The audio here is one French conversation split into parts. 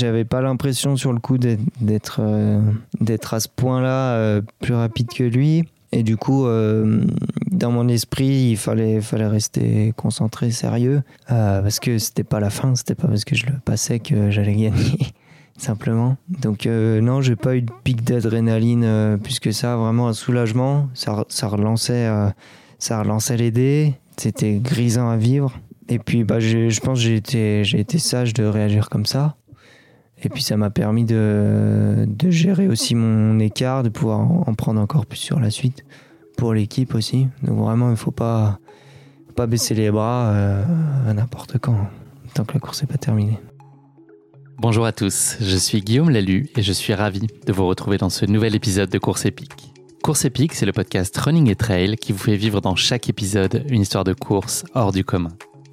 J'avais pas l'impression sur le coup d'être euh, à ce point-là euh, plus rapide que lui. Et du coup, euh, dans mon esprit, il fallait, fallait rester concentré, sérieux, parce que c'était pas la fin, c'était pas parce que je le passais que j'allais gagner, simplement. Donc non, j'ai pas eu de pic d'adrénaline plus que ça, vraiment un soulagement. Ça, ça relançait, ça relançait les dés. C'était grisant à vivre. Et puis, bah, je, pense que j'ai été, sage de réagir comme ça. Et puis ça m'a permis de, gérer aussi mon écart, de pouvoir en prendre encore plus sur la suite pour l'équipe aussi. Donc vraiment, il ne faut pas, pas baisser les bras euh, à n'importe quand, tant que la course n'est pas terminée. Bonjour à tous, je suis Guillaume Lalu et je suis ravi de vous retrouver dans ce nouvel épisode de Course épique. Course épique, c'est le podcast Running et Trail qui vous fait vivre dans chaque épisode une histoire de course hors du commun.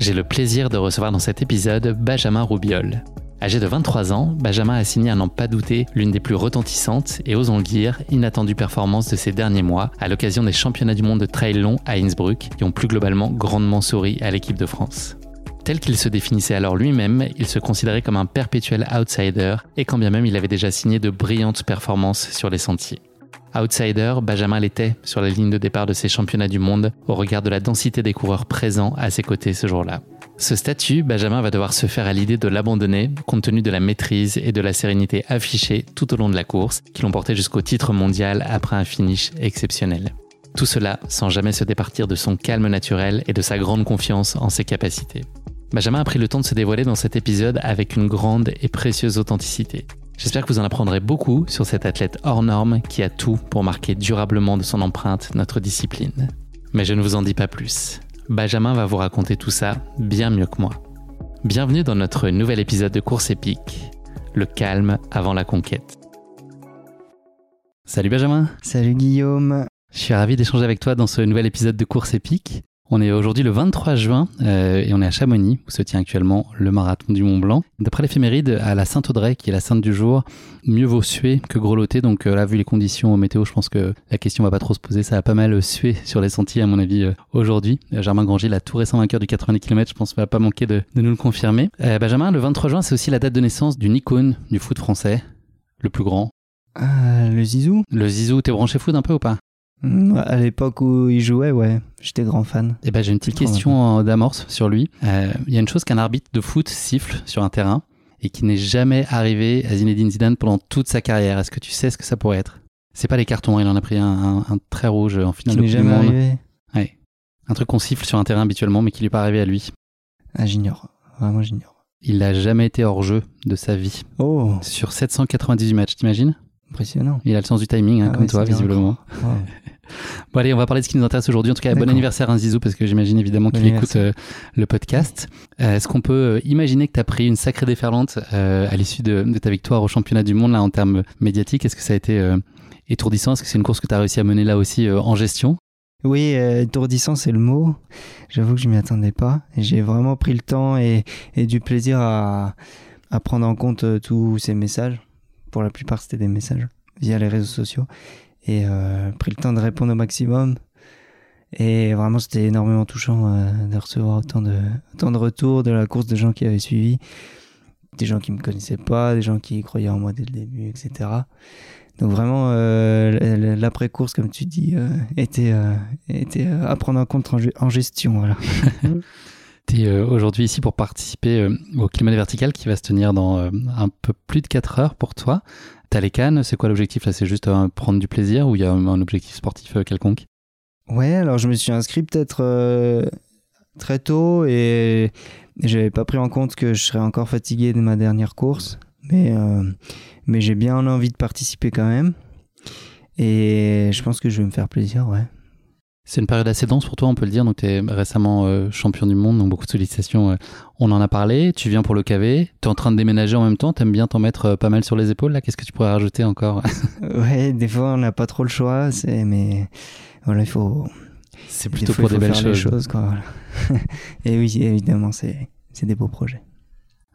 J'ai le plaisir de recevoir dans cet épisode Benjamin Roubiol. Âgé de 23 ans, Benjamin a signé à n'en pas douter l'une des plus retentissantes et osons le dire, inattendues performances de ces derniers mois à l'occasion des championnats du monde de trail long à Innsbruck qui ont plus globalement grandement souri à l'équipe de France. Tel qu'il se définissait alors lui-même, il se considérait comme un perpétuel outsider et quand bien même il avait déjà signé de brillantes performances sur les sentiers. Outsider, Benjamin l'était sur la ligne de départ de ces championnats du monde au regard de la densité des coureurs présents à ses côtés ce jour-là. Ce statut, Benjamin va devoir se faire à l'idée de l'abandonner compte tenu de la maîtrise et de la sérénité affichée tout au long de la course qui l'ont porté jusqu'au titre mondial après un finish exceptionnel. Tout cela sans jamais se départir de son calme naturel et de sa grande confiance en ses capacités. Benjamin a pris le temps de se dévoiler dans cet épisode avec une grande et précieuse authenticité. J'espère que vous en apprendrez beaucoup sur cet athlète hors norme qui a tout pour marquer durablement de son empreinte notre discipline. Mais je ne vous en dis pas plus. Benjamin va vous raconter tout ça bien mieux que moi. Bienvenue dans notre nouvel épisode de Course épique, le calme avant la conquête. Salut Benjamin. Salut Guillaume. Je suis ravi d'échanger avec toi dans ce nouvel épisode de Course épique. On est aujourd'hui le 23 juin euh, et on est à Chamonix où se tient actuellement le marathon du Mont Blanc. D'après l'éphéméride, à la Sainte-Audrey, qui est la sainte du jour, mieux vaut suer que grelotter. Donc euh, là, vu les conditions météo, je pense que la question va pas trop se poser. Ça a pas mal sué sur les sentiers, à mon avis, euh, aujourd'hui. Germain Granger, la tout récent vainqueur du 90 km, je pense va pas manquer de, de nous le confirmer. Benjamin, le 23 juin, c'est aussi la date de naissance d'une icône du foot français, le plus grand. le Zizou? Le Zizou, t'es branché foot un peu ou pas? À l'époque où il jouait, ouais, j'étais grand fan. Et eh ben, j'ai une petite question d'amorce sur lui. Euh, il y a une chose qu'un arbitre de foot siffle sur un terrain et qui n'est jamais arrivé à Zinedine Zidane pendant toute sa carrière. Est-ce que tu sais ce que ça pourrait être? C'est pas les cartons, hein, il en a pris un, très rouge en finale qui n'est jamais arrivé. Ouais. Un truc qu'on siffle sur un terrain habituellement, mais qui lui est pas arrivé à lui. Ah, j'ignore. Vraiment, j'ignore. Il n'a jamais été hors jeu de sa vie. Oh. Sur 798 matchs, t'imagines? Impressionnant. Il a le sens du timing, hein, ah comme toi, visiblement. bon, allez, on va parler de ce qui nous intéresse aujourd'hui. En tout cas, bon anniversaire, un hein, Zizou, parce que j'imagine évidemment qu'il écoute euh, le podcast. Euh, est-ce qu'on peut euh, imaginer que tu as pris une sacrée déferlante à l'issue de, ta victoire au championnat du monde, là, en termes médiatiques? Est-ce que ça a été étourdissant? Est-ce que c'est une course que tu as réussi à mener là aussi en gestion? Oui, étourdissant, c'est le mot. J'avoue que je m'y attendais pas. J'ai vraiment pris le temps et, du plaisir à, à prendre en compte tous ces messages pour la plupart, c'était des messages via les réseaux sociaux. Et euh, pris le temps de répondre au maximum. Et vraiment, c'était énormément touchant euh, de recevoir autant de, autant de retours de la course de gens qui avaient suivi. Des gens qui me connaissaient pas, des gens qui croyaient en moi dès le début, etc. Donc vraiment, euh, l'après-course, comme tu dis, était, était à prendre en compte en, gestion. Voilà. tu es aujourd'hui ici pour participer au climat vertical qui va se tenir dans un peu plus de 4 heures pour toi. T'as les cannes, c'est quoi l'objectif là? C'est juste prendre du plaisir ou il y a un objectif sportif quelconque? Ouais, alors je me suis inscrit peut-être très tôt et j'avais pas pris en compte que je serais encore fatigué de ma dernière course. Mais mais j'ai bien envie de participer quand même. Et je pense que je vais me faire plaisir, ouais. C'est une période assez dense pour toi, on peut le dire. Donc, tu es récemment euh, champion du monde, donc beaucoup de sollicitations. Euh, on en a parlé. Tu viens pour le KV. Tu es en train de déménager en même temps. Tu aimes bien t'en mettre euh, pas mal sur les épaules. là. Qu'est-ce que tu pourrais rajouter encore? Ouais, des fois, on n'a pas trop le choix. Mais voilà, il faut. C'est plutôt pour des belles choses. choses quoi, Et oui, évidemment, c'est des beaux projets.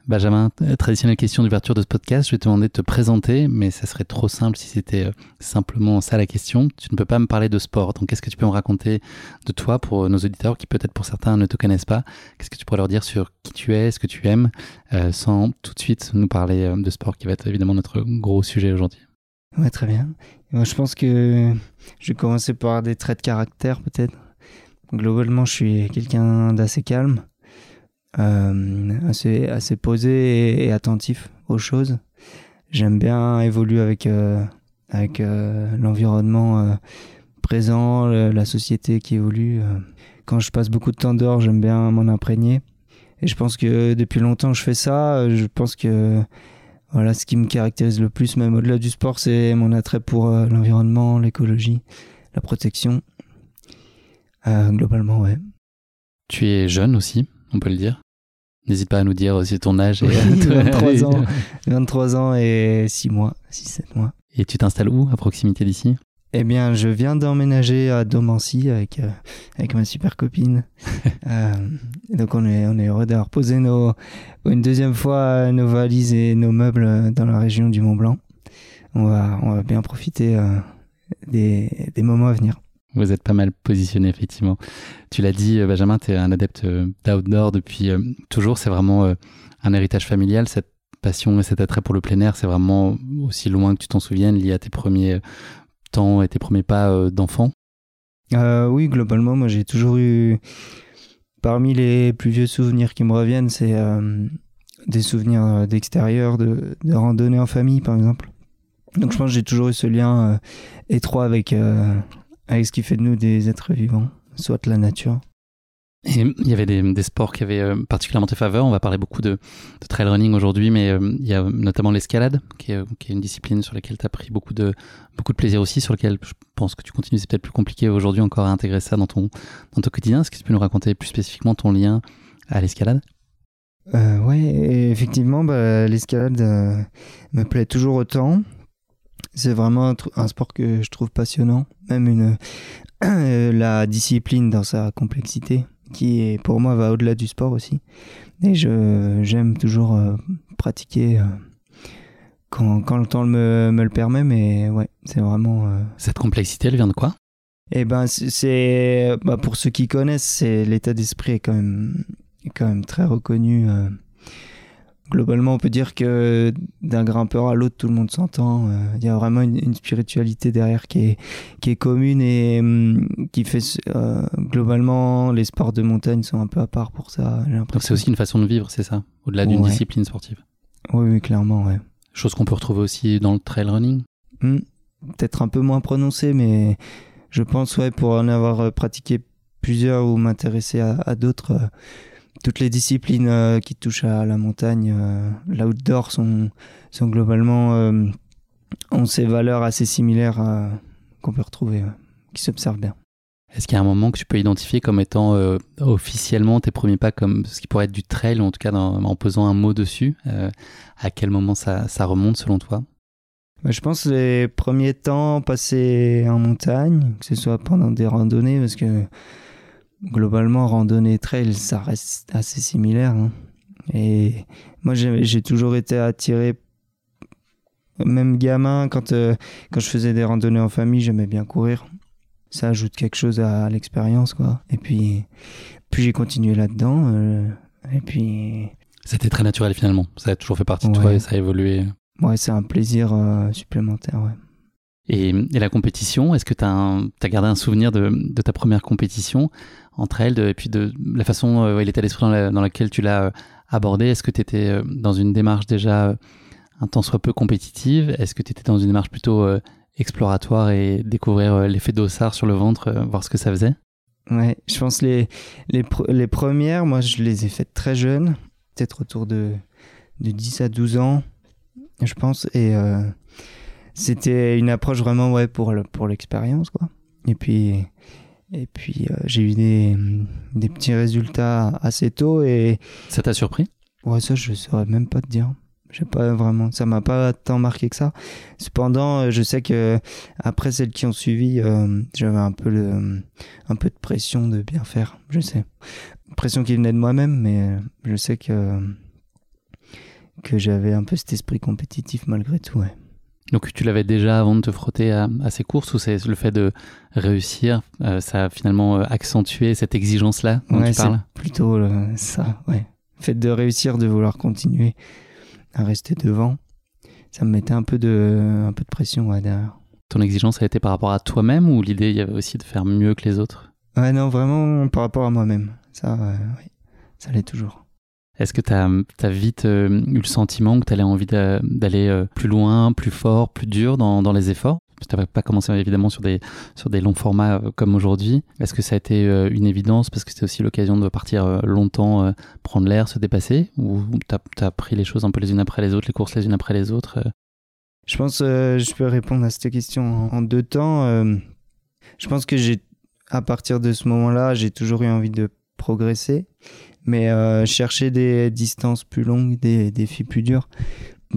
Benjamin, euh, traditionnelle question d'ouverture de ce podcast, je vais te demander de te présenter, mais ça serait trop simple si c'était euh, simplement ça la question. Tu ne peux pas me parler de sport, donc qu'est-ce que tu peux me raconter de toi pour nos auditeurs qui peut-être pour certains ne te connaissent pas? Qu'est-ce que tu pourrais leur dire sur qui tu es, ce que tu aimes, euh, sans tout de suite nous parler de sport qui va être évidemment notre gros sujet aujourd'hui? Ouais, très bien. Je pense que je vais commencer par des traits de caractère peut-être. Globalement, je suis quelqu'un d'assez calme euh, assez, assez posé et, attentif aux choses. J'aime bien évoluer avec, euh, avec euh, l'environnement présent, la société qui évolue. Quand je passe beaucoup de temps dehors, j'aime bien m'en imprégner. Et je pense que depuis longtemps je fais ça. Je pense que voilà, ce qui me caractérise le plus, même au-delà du sport, c'est mon attrait pour l'environnement, l'écologie, la protection. globalement, ouais. Tu es jeune aussi, on peut le dire. N'hésite pas à nous dire aussi ton âge. Et 23 ans, 23 ans et 6 mois, 6-7 mois. Et tu t'installes où, à proximité d'ici? Eh bien, je viens d'emménager à Domancy avec, euh, avec ma super copine. euh, donc, on est, on est heureux d'avoir posé nos, une deuxième fois nos valises et nos meubles dans la région du Mont Blanc. On va, on va bien profiter euh, des, des moments à venir. Vous êtes pas mal positionné, effectivement. Tu l'as dit, euh, Benjamin, tu es un adepte euh, d'outdoor depuis euh, toujours. C'est vraiment un héritage familial. Cette passion et cet attrait pour le plein air, c'est vraiment aussi loin que tu t'en souviennes, lié à tes premiers temps et tes premiers pas d'enfant Oui, globalement, moi j'ai toujours eu. Parmi les plus vieux souvenirs qui me reviennent, c'est des souvenirs d'extérieur, de, de randonnée en famille, par exemple. Donc je pense que j'ai toujours eu ce lien étroit avec avec ce qui fait de nous des êtres vivants, soit la nature? Et il y avait des, sports qui avaient euh, particulièrement tes faveurs. On va parler beaucoup de, trail running aujourd'hui, mais euh, il y a notamment l'escalade, qui est, qui est, une discipline sur laquelle tu as pris beaucoup de, beaucoup de plaisir aussi, sur laquelle je pense que tu continues. C'est peut-être plus compliqué aujourd'hui encore à intégrer ça dans ton, dans ton quotidien. Est-ce que tu peux nous raconter plus spécifiquement ton lien à l'escalade? Euh, Ouais, effectivement, bah, l'escalade me plaît toujours autant c'est vraiment un, sport que je trouve passionnant, même une la discipline dans sa complexité, qui est pour moi va au-delà du sport aussi. Et je j'aime toujours euh, pratiquer euh, quand, quand, le temps me, me, le permet, mais ouais, c'est vraiment. Euh, Cette complexité, elle vient de quoi? Eh ben, c'est bah, pour ceux qui connaissent, c'est l'état d'esprit est quand même est quand même très reconnu globalement, on peut dire que d'un grimpeur à l'autre, tout le monde s'entend. Euh, il y a vraiment une, spiritualité derrière qui est, qui est commune et hum, qui fait euh, globalement les sports de montagne sont un peu à part pour ça. C'est aussi une façon de vivre, c'est ça, au-delà d'une discipline sportive. Oui, oui, clairement, ouais. Chose qu'on peut retrouver aussi dans le trail running? Hum, peut-être un peu moins prononcé, mais je pense ouais pour en avoir euh, pratiqué plusieurs ou m'intéresser à, d'autres toutes les disciplines euh, qui touchent à la montagne, euh, l'outdoor sont, sont globalement euh, ont ces valeurs assez similaires qu'on peut retrouver, qui s'observent bien. Est-ce qu'il y a un moment que tu peux identifier comme étant officiellement tes premiers pas comme ce qui pourrait être du trail, ou en tout cas en posant un mot dessus À quel moment ça, ça remonte selon toi? Bah, Je pense les premiers temps passés en montagne, que ce soit pendant des randonnées, parce que globalement, randonnée trail, ça reste assez similaire. Hein. Et moi, j'ai toujours été attiré Même gamin, quand, euh, quand je faisais des randonnées en famille, j'aimais bien courir. Ça ajoute quelque chose à l'expérience, quoi. Et puis, puis j'ai continué là-dedans. euh, et puis, C'était très naturel finalement. Ça a toujours fait partie de toi et ça a évolué. ouais, c'est un plaisir euh, supplémentaire, ouais. Et, et la compétition, est-ce que tu as, gardé un souvenir de, de ta première compétition? Entre elles et puis de la façon euh, l'état d'esprit dans, la- dans laquelle tu l'as euh, abordé Est-ce que tu étais euh, dans une démarche déjà euh, un tant soit peu compétitive? Est-ce que tu étais dans une démarche plutôt exploratoire et découvrir l'effet d'ossard sur le ventre, voir ce que ça faisait? Ouais, je pense les, les, les premières, moi, je les ai faites très jeunes, peut-être autour de, de 10 à 12 ans, je pense. Et c'était une approche vraiment ouais, pour, le- pour l'expérience, quoi. Et puis, et puis euh, j'ai eu des, des petits résultats assez tôt et Ça t'a surpris? Ouais, ça, je saurais même pas te dire. J'ai pas vraiment, ça m'a pas tant marqué que ça. Cependant, euh, je sais que après celles qui ont suivi, euh, j'avais un peu le, un peu de pression de bien faire. Je sais, pression qui venait de moi-même, mais euh, je sais que que j'avais un peu cet esprit compétitif malgré tout. Ouais. Donc tu l'avais déjà avant de te frotter à, à ces courses ou c'est le fait de réussir, euh, ça a finalement euh, accentué cette exigence-là dont Ouais, tu parles? plutôt ça. Ouais, le fait de réussir, de vouloir continuer à rester devant, ça me mettait un peu de, un peu de pression ouais, derrière. Ton exigence a été par rapport à toi-même ou l'idée il y avait aussi de faire mieux que les autres? Ouais, non, vraiment par rapport à moi-même. Ça, euh, oui, ça l'est toujours. Est-ce que tu as, vite euh, eu le sentiment que tu avais envie d'a- d'aller euh, plus loin, plus fort, plus dur dans, les efforts? Tu n'avais pas commencé évidemment sur des, longs formats euh, comme aujourd'hui. Est-ce que ça a été euh, une évidence parce que c'était aussi l'occasion de partir euh, longtemps, euh, prendre l'air, se dépasser? Ou tu as, pris les choses un peu les unes après les autres, les courses les unes après les autres euh? Je pense euh, je peux répondre à cette question en, en deux temps. Euh, je pense que j'ai, à partir de ce moment-là, j'ai toujours eu envie de progresser, mais euh, chercher des distances plus longues, des défis plus durs,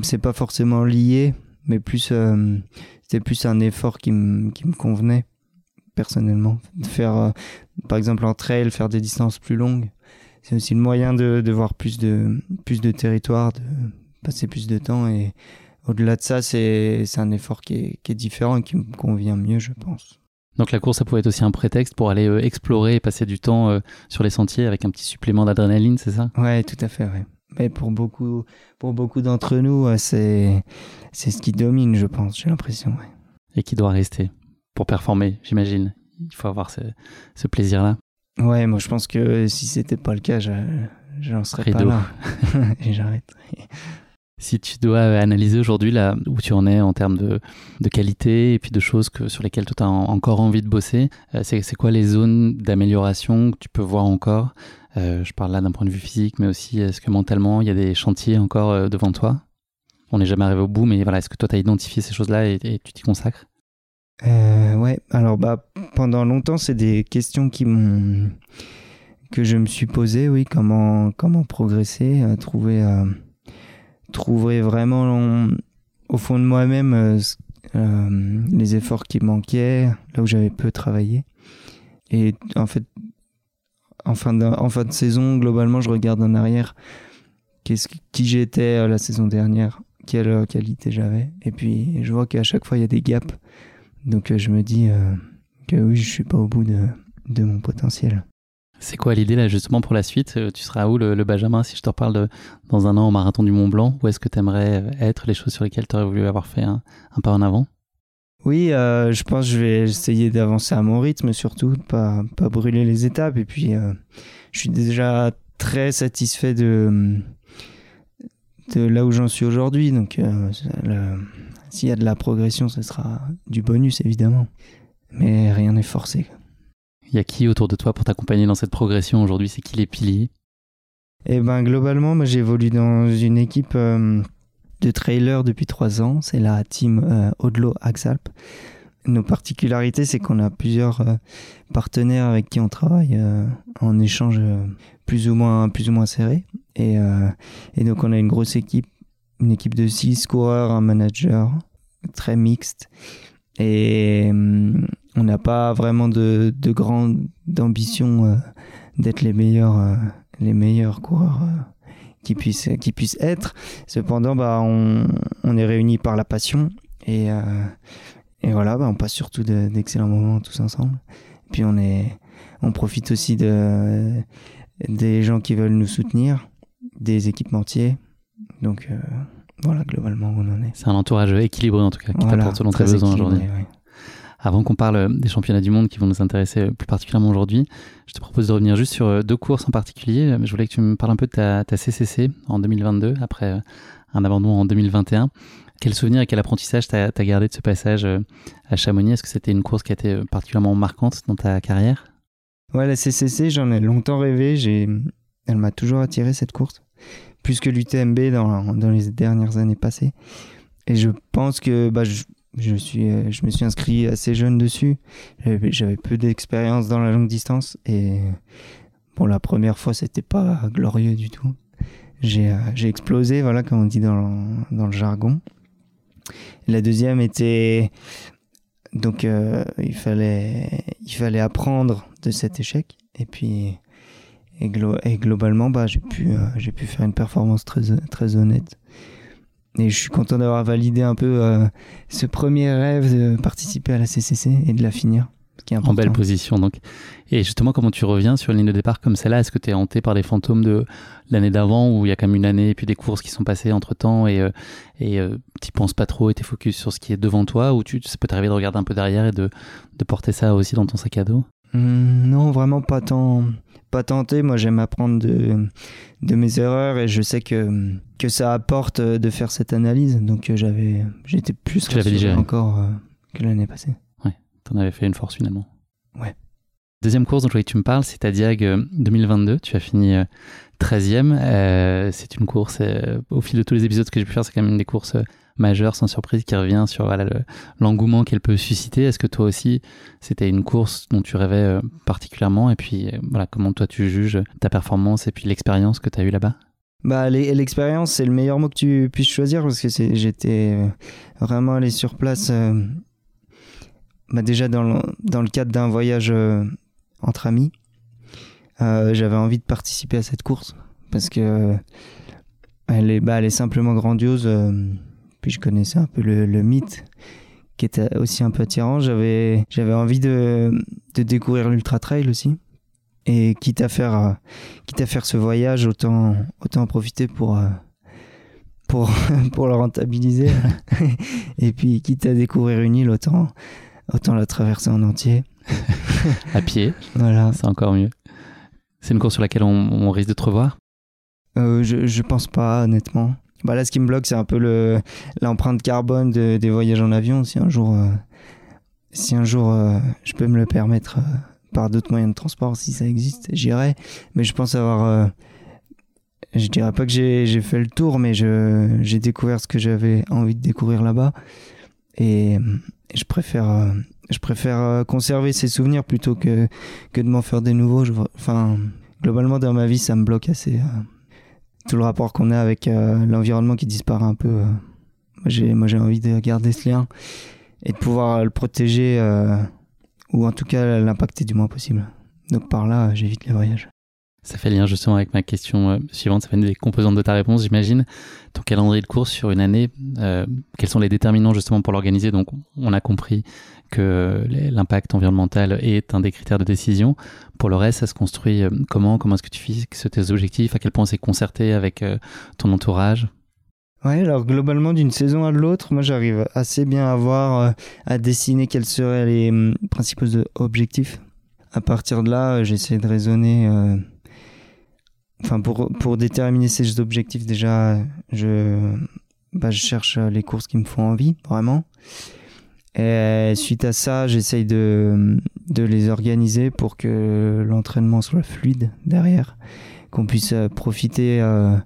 c'est pas forcément lié, mais plus euh, c'était plus un effort qui me convenait personnellement. Faire, euh, par exemple, en trail, faire des distances plus longues, c'est aussi le moyen de, voir plus de plus de territoire, de passer plus de temps et au-delà de ça, c'est c'est un effort qui est, qui est différent et qui me convient mieux, je pense. Donc la course, ça pouvait être aussi un prétexte pour aller euh, explorer et passer du temps euh, sur les sentiers avec un petit supplément d'adrénaline, c'est ça? Ouais, tout à fait, ouais. Mais pour beaucoup, pour beaucoup d'entre nous, euh, c'est c'est ce qui domine, je pense, j'ai l'impression. Ouais. Et qui doit rester pour performer, j'imagine. Il faut avoir ce, ce plaisir-là. ouais, moi je pense que si c'était pas le cas, je j'en serais pas Rideau. là. et j'arrête. Si tu dois analyser aujourd'hui là où tu en es en termes de, qualité et puis de choses que, sur lesquelles tu as encore envie de bosser, euh, c'est quoi les zones d'amélioration que tu peux voir encore? Euh, Je parle là d'un point de vue physique, mais aussi est-ce que mentalement il y a des chantiers encore euh, devant toi? On n'est jamais arrivé au bout, mais voilà, est-ce que toi tu as identifié ces choses-là et, tu t'y consacres? Ouais, alors bah pendant longtemps, c'est des questions qui m'ont que je me suis posé, oui, comment comment progresser, trouver trouver vraiment au fond de moi-même euh, euh, les efforts qui manquaient, là où j'avais peu travaillé. Et en fait, en fin de, en fin de saison, globalement, je regarde en arrière qu'est-ce que- qui j'étais euh, la saison dernière, quelle qualité j'avais, et puis je vois qu'à chaque fois il y a des gaps. Donc je me dis que oui, je suis pas au bout de, de mon potentiel. C'est quoi l'idée là justement pour la suite? Euh, Tu seras où le, Benjamin si je te reparle dans un an au marathon du Mont Blanc? Où est-ce que tu aimerais être Les choses sur lesquelles tu aurais voulu avoir fait un, pas en avant? Oui, euh, je pense que je vais essayer d'avancer à mon rythme surtout, pas pas brûler les étapes. Et puis, euh, je suis déjà très satisfait de de là où j'en suis aujourd'hui. Donc, euh, s'il y a de la progression, ce sera du bonus évidemment. Mais rien n'est forcé. Il y a qui autour de toi pour t'accompagner dans cette progression aujourd'hui? C'est qui les piliers? Et ben globalement, moi j'évolue dans une équipe euh, de trailers depuis trois ans. C'est la team euh, Odlo Axalp. Nos particularités, c'est qu'on a plusieurs euh, partenaires avec qui on travaille en échange plus ou moins plus ou moins serré. Et, et donc on a une grosse équipe, une équipe de six coureurs, un manager, très mixte. Et on n'a pas vraiment de, de grande ambition euh, d'être les meilleurs, euh, les meilleurs coureurs euh, qui puisse, qui puisse être. Cependant, bah, on, on est réunis par la passion et, et voilà, bah, on passe surtout d'excellents moments tous ensemble. Puis on, est, on profite aussi de, des gens qui veulent nous soutenir, des équipementiers. Donc voilà globalement on en est. C'est un entourage équilibré en tout cas, qui t'apporte selon tes besoins aujourd'hui. Avant qu'on parle des championnats du monde qui vont nous intéresser plus particulièrement aujourd'hui, je te propose de revenir juste sur deux courses en particulier. Je voulais que tu me parles un peu de ta, CCC en 2022, après un abandon en 2021. Quel souvenir et quel apprentissage t'as as gardé de ce passage euh, à Chamonix? Est-ce que c'était une course qui a été euh, particulièrement marquante dans ta carrière? Ouais, la CCC, j'en ai longtemps rêvé. J'ai, elle m'a toujours attiré cette course, plus que l'UTMB dans, dans les dernières années passées. Et je pense que bah, je, suis, euh, je me suis inscrit assez jeune dessus. J'avais peu d'expérience dans la longue distance et bon, la première fois, c'était pas glorieux du tout. J'ai explosé, voilà, comme on dit dans, dans le jargon. La deuxième était donc euh, il fallait il fallait apprendre de cet échec et puis et, globalement bah j'ai pu euh, j'ai pu faire une performance très très honnête et je suis content d'avoir validé un peu euh, ce premier rêve de participer à la CCC et de la finir en belle position donc. Et justement, comment tu reviens sur une ligne de départ comme celle-là? Est-ce que tu es hanté par des fantômes de l'année d'avant où il y a quand même une année et puis des courses qui sont passées entre temps et, euh, et euh, tu penses pas trop et tu focus sur ce qui est devant toi ou tu, ça peut t'arriver de regarder un peu derrière et de, de porter ça aussi dans ton sac à dos? Mmh, Non, vraiment pas tant. Pas tenté, moi j'aime apprendre de, de mes erreurs et je sais que, que ça apporte de faire cette analyse. Donc euh, j'avais, j'étais plus rassuré encore que l'année passée. T'en avais fait une force finalement. Ouais. Deuxième course dont je voulais que tu me parles, c'est ta Diag 2022. Euh, tu as fini 13e. Euh, euh, c'est une course, au fil de tous les épisodes que j'ai pu faire, c'est quand même une des courses majeures, sans surprise, qui revient sur l'engouement qu'elle peut susciter. Est-ce que toi aussi, c'était une course dont tu rêvais particulièrement? Et puis, voilà, comment toi tu juges ta performance et puis l'expérience que tu as eue là-bas? Bah, l'expérience, c'est le meilleur mot que tu puisses choisir parce que j'étais vraiment allé sur place bah déjà dans le, cadre d'un voyage euh, entre amis, euh, j'avais envie de participer à cette course parce que elle est, bah, simplement grandiose. Euh, puis je connaissais un peu le, le, mythe qui était aussi un peu attirant. J'avais, j'avais envie de, de découvrir l'ultra trail aussi. Et quitte à faire, quitte à faire ce voyage, autant, autant en profiter pour, pour, pour le rentabiliser. et puis quitte à découvrir une île, autant, autant la traverser en entier. à pied. Voilà. C'est encore mieux. C'est une course sur laquelle on, risque de te revoir? Euh, je, je pense pas, honnêtement. Bah là, ce qui me bloque, c'est un peu le, l'empreinte carbone des voyages en avion. Si un jour, euh, si un jour euh, je peux me le permettre par d'autres moyens de transport, si ça existe, j'irai. Mais je pense avoir. je dirais pas que j'ai, fait le tour, mais j'ai découvert ce que j'avais envie de découvrir là-bas. Et, je préfère, euh, je préfère euh, conserver ces souvenirs plutôt que, de m'en faire des nouveaux. Enfin, globalement, dans ma vie, ça me bloque assez. Euh, tout le rapport qu'on a avec l'environnement qui disparaît un peu. j'ai, moi, j'ai envie de garder ce lien et de pouvoir le protéger ou en tout cas l'impacter du moins possible. Donc par là, j'évite les voyages. Ça fait lien justement avec ma question euh, suivante, ça fait une des composantes de ta réponse, j'imagine. Ton calendrier de course sur une année, euh, quels sont les déterminants justement pour l'organiser? Donc on a compris que l'impact environnemental est un des critères de décision. Pour le reste, ça se construit euh, comment? Comment est-ce que tu fixes tes objectifs? À quel point c'est concerté avec ton entourage? Ouais, alors globalement d'une saison à l'autre, moi j'arrive assez bien à voir, à dessiner quels seraient les hum, principaux objectifs. À partir de là, j'essaie de raisonner enfin pour, pour déterminer ces objectifs déjà je bah, je cherche les courses qui me font envie vraiment. Et suite à ça j'essaye de de les organiser pour que l'entraînement soit fluide derrière qu'on puisse euh, profiter euh,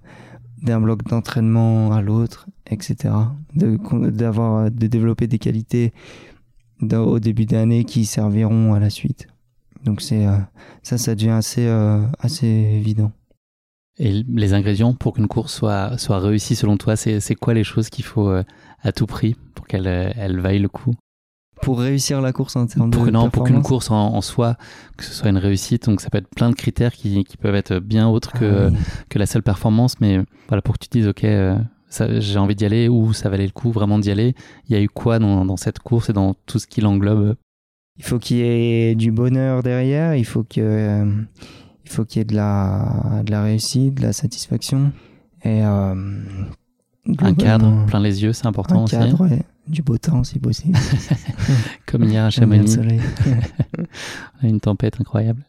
d'un bloc d'entraînement à l'autre etc de d'avoir de développer des qualités au début d'année qui serviront à la suite. Donc c'est euh, ça ça devient assez assez évident et les ingrédients pour qu'une course soit, soit réussie selon toi, c'est quoi les choses qu'il faut euh, à tout prix pour qu'elle euh, elle vaille le coup? Pour réussir la course en termes pour, de non, pour qu'une course en, en soi, que ce soit une réussite, donc ça peut être plein de critères qui, qui peuvent être bien autres que, Ah oui. que la seule performance, mais voilà, pour que tu te dises, ok, euh, j'ai envie d'y aller ou ça valait le coup vraiment d'y aller, il y a eu quoi dans, dans cette course et dans tout ce qui l'englobe? Il faut qu'il y ait du bonheur derrière, il faut que euh, il faut qu'il y ait de la de la réussite, de la satisfaction et euh, Un cadre, plein les yeux, c'est important un aussi. cadre, ouais. du beau temps si possible. Comme hier à Chamonix, une tempête incroyable.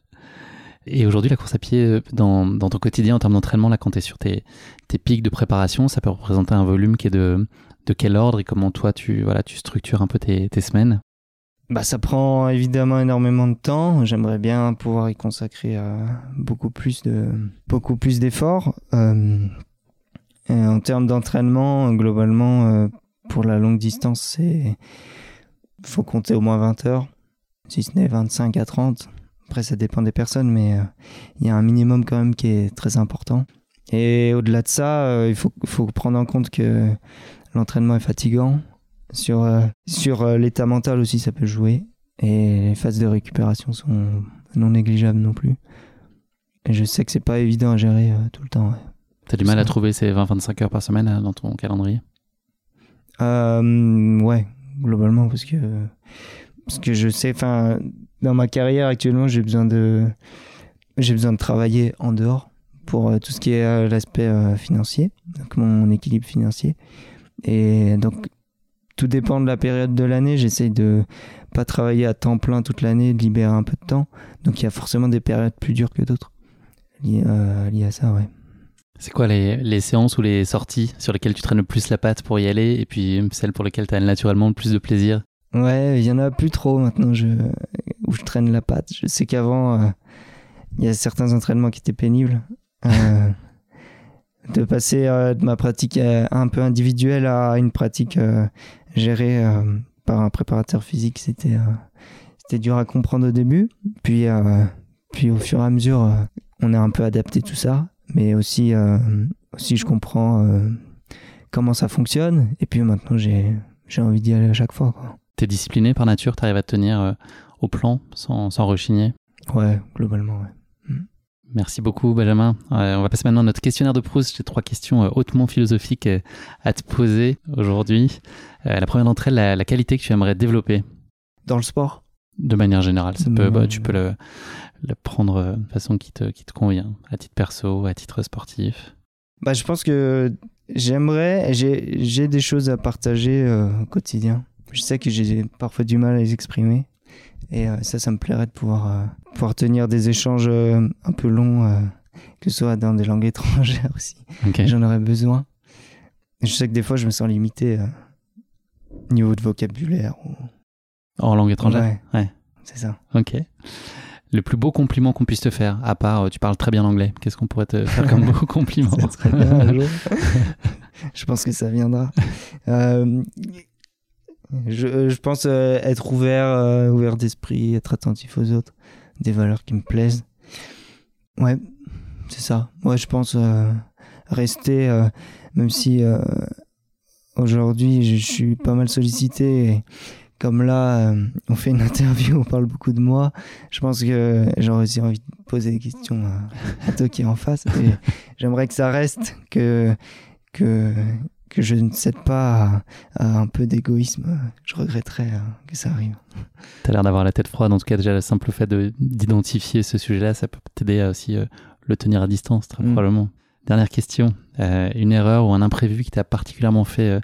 Et aujourd'hui, la course à pied, euh, dans, dans ton quotidien en termes d'entraînement, là, quand tu es sur tes, tes pics de préparation, ça peut représenter un volume qui est de, de quel ordre et comment toi, tu, voilà, tu structures un peu tes, tes semaines? Bah, ça prend évidemment énormément de temps. J'aimerais bien pouvoir y consacrer euh, beaucoup plus de beaucoup plus d'efforts. Euh, en termes d'entraînement, globalement, euh, pour la longue distance, c'est faut compter au moins 20 heures, si ce n'est 25 à 30. Après, ça dépend des personnes, mais il y a un minimum quand même qui est très important. Et au-delà de ça, il faut prendre en compte que l'entraînement est fatigant. Sur, euh, sur euh, l'état mental aussi, ça peut jouer. Et les phases de récupération sont non négligeables non plus. Et je sais que c'est pas évident à gérer euh, tout le temps. ouais. Tu as du mal à trouver ces 20-25 heures par semaine dans ton calendrier? Ouais, globalement, parce que, parce que je sais, enfin, dans ma carrière actuellement, j'ai besoin de, j'ai besoin de travailler en dehors pour tout ce qui est l'aspect financier, donc mon équilibre financier. Et donc, tout dépend de la période de l'année. J'essaye de pas travailler à temps plein toute l'année, de libérer un peu de temps. Donc, il y a forcément des périodes plus dures que d'autres liées, euh, liées à ça, ouais. C'est quoi les, les séances ou les sorties sur lesquelles tu traînes le plus la patte pour y aller et puis celles pour lesquelles tu as naturellement le plus de plaisir? Ouais, il y en a plus trop maintenant je, où je traîne la patte. Je sais qu'avant, euh, il y a certains entraînements qui étaient pénibles. Euh, de passer euh, de ma pratique euh, un peu individuelle à une pratique gérée euh, par un préparateur physique, c'était euh, c'était dur à comprendre au début. Puis, euh, puis au fur et à mesure, on a un peu adapté tout ça. Mais aussi, aussi je comprends comment ça fonctionne. Et puis maintenant, j'ai j'ai envie d'y aller à chaque fois. T'es discipliné par nature, t'arrives à te tenir au plan sans, sans rechigner? Ouais, globalement, ouais. Merci beaucoup, Benjamin. Euh, on va passer maintenant à notre questionnaire de Proust. J'ai trois questions euh, hautement philosophiques euh, à te poser aujourd'hui. La première d'entre elles, la, la qualité que tu aimerais développer? Dans le sport? De manière générale. Ça peut, bah, tu peux le, le prendre de façon qui te, qui te convient, à titre perso, à titre sportif. bah, Je pense que j'aimerais, j'ai j'ai des choses à partager au quotidien. Je sais que j'ai parfois du mal à les exprimer. Et euh, ça, ça me plairait de pouvoir, euh, pouvoir tenir des échanges euh, un peu longs, que ce soit dans des langues étrangères aussi. J'en aurais besoin. Je sais que des fois, je me sens limité euh, niveau de vocabulaire. Ou... En langue étrangère? Ouais. Ouais. C'est ça. Ok. Le plus beau compliment qu'on puisse te faire, à part tu parles très bien anglais, qu'est-ce qu'on pourrait te faire comme beau compliment? Bien je pense que ça viendra. Euh, je, pense euh, être ouvert, euh, ouvert d'esprit, être attentif aux autres, des valeurs qui me plaisent. Ouais, c'est ça. Moi, je pense euh, rester, même si aujourd'hui je, suis pas mal sollicité. comme là, on fait une interview, on parle beaucoup de moi. Je pense que j'aurais aussi envie de poser des questions à, à toi qui est en face. J'aimerais que ça reste, que, que, que je ne cède pas à, à un peu d'égoïsme. Je regretterais euh, que ça arrive. T'as l'air d'avoir la tête froide, en tout cas déjà le simple fait de- d'identifier ce sujet-là, ça peut t'aider à aussi euh, le tenir à distance, très Mm. probablement. Dernière question, Euh, une erreur ou un imprévu qui t'a particulièrement fait euh,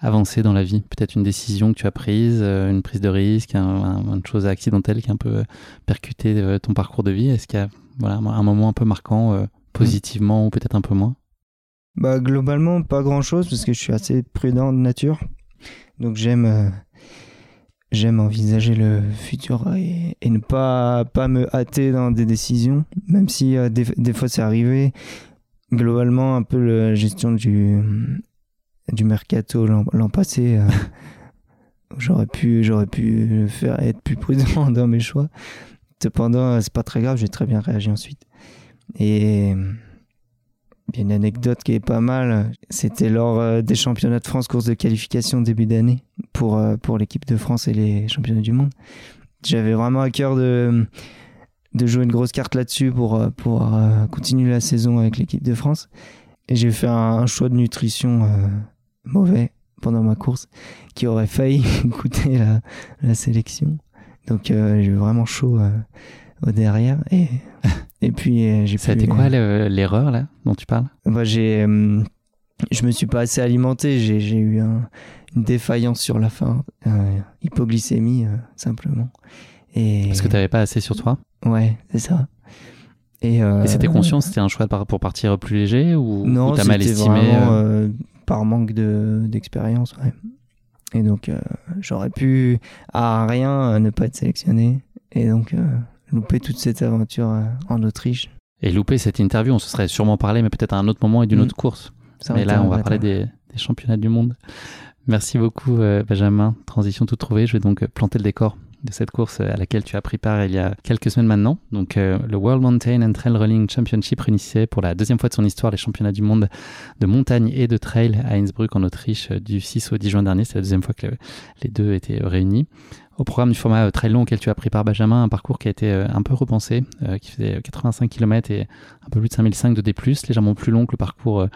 avancer dans la vie? Peut-être une décision que tu as prise, une prise de risque, un, un- une chose accidentelle qui a un peu percuté ton parcours de vie? Est-ce qu'il y a voilà, un moment un peu marquant, euh, positivement ou peut-être un peu moins? Bah, globalement, pas grand chose parce que je suis assez prudent de nature. Donc j'aime euh, envisager le futur et, ne pas, pas me hâter dans des décisions, même si euh, des, fois c'est arrivé. Globalement, un peu la gestion du, du mercato l'an passé, euh, j'aurais pu, pu faire, être plus prudent dans mes choix. Cependant, c'est pas très grave, j'ai très bien réagi ensuite. Et il y a une anecdote qui est pas mal. C'était lors euh, des championnats de France course de qualification début d'année pour, euh, pour l'équipe de France et les championnats du monde. J'avais vraiment à cœur de, de jouer une grosse carte là-dessus pour euh, euh, continuer la saison avec l'équipe de France. Et j'ai fait un, choix de nutrition mauvais pendant ma course qui aurait failli coûter la, sélection. Donc j'ai eu vraiment chaud au derrière. Et, et puis euh, j'ai Ça a été quoi le- l'erreur là dont tu parles? Bah, j'ai, euh, je me suis pas assez alimenté. J'ai, eu un- une défaillance sur la fin, euh, hypoglycémie euh, simplement. Et Parce que tu n'avais pas assez sur toi? Ouais, c'est ça. Et, euh, Et c'était conscient, c'était un choix pour partir plus léger ou, Non, ou t'as mal estimé vraiment, euh, euh, par manque de, d'expérience. Ouais. Et donc euh, j'aurais pu à rien euh, ne pas être sélectionné et donc euh, louper toute cette aventure euh, en Autriche. Et louper cette interview, on se serait sûrement parlé, mais peut-être à un autre moment et d'une Mm. autre course. Ça Mais là, on va parler des, des championnats du monde. Merci beaucoup, euh, Benjamin. Transition toute trouvée. Je vais donc euh, planter le décor de cette course à laquelle tu as pris part il y a quelques semaines maintenant. Donc, euh, le World Mountain and Trail Running Championship réunissait pour la deuxième fois de son histoire les championnats du monde de montagne et de trail à Innsbruck en Autriche du 6 au 10 juin dernier. C'est la deuxième fois que le- les deux étaient réunis. Au programme du format euh, trail long auquel tu as pris part, Benjamin, un parcours qui a été euh, un peu repensé, euh, qui faisait 85 km et un peu plus de 5005 de D+, légèrement plus long que le parcours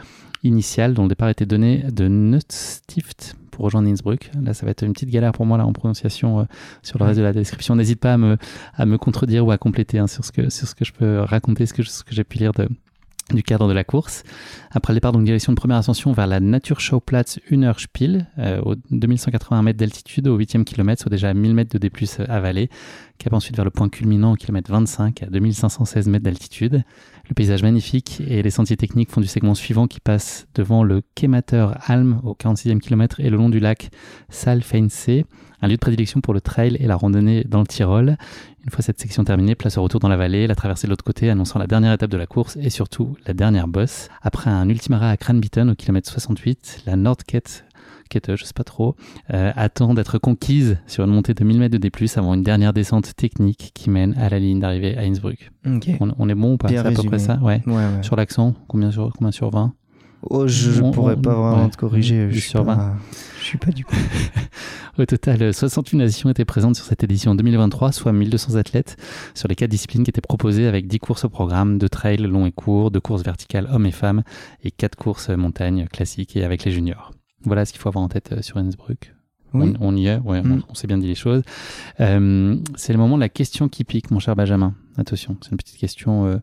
initial dont le départ était donné de Nutstift pour rejoindre Innsbruck. Là, ça va être une petite galère pour moi là en prononciation euh, sur le reste de la description. N'hésite pas à me, à me contredire ou à compléter hein, sur, ce que, sur ce que je peux raconter, ce que, je- ce que j'ai pu lire de, du cadre de la course. Après le départ, donc direction de première ascension vers la Naturschauplatz Hühnerspiel, euh, au 2181 mètres d'altitude, au 8e kilomètre, soit déjà 1000 mètres de D+, avalé. Cap ensuite vers le point culminant au kilomètre 25 à 2516 mètres d'altitude. Le paysage magnifique et les sentiers techniques font du segment suivant qui passe devant le Kemater Alm au 46e kilomètre et le long du lac Saalfeinsee, un lieu de prédilection pour le trail et la randonnée dans le Tyrol. Une fois cette section terminée, place au retour dans la vallée, la traversée de l'autre côté annonçant la dernière étape de la course et surtout la dernière bosse. Après un ultime arrêt à Cranbeaton au kilomètre 68, la Nordkette Kette, je sais pas trop, euh, attend d'être conquise sur une montée de 1000 mètres de D+, avant une dernière descente technique qui mène à la ligne d'arrivée à Innsbruck. Ok. On, on est bon ou pas? C'est à peu près ça Ouais. Ouais, ouais. Sur l'accent, combien sur, combien sur 20 Oh, je, On- pourrais on- pas vraiment ouais. te corriger. Je suis sur pas, je suis pas du coup. Au total, 68 nations étaient présentes sur cette édition 2023, soit 1200 athlètes sur les quatre disciplines qui étaient proposées avec 10 courses au programme, de trail long et court, de courses verticales hommes et femmes et 4 courses montagne classiques et avec les juniors. Voilà ce qu'il faut avoir en tête euh, sur Innsbruck. Oui. On, on y est, ouais, on- Mm. on, s'est bien dit les choses. Euh, c'est le moment de la question qui pique, mon cher Benjamin. Attention, c'est une petite question euh,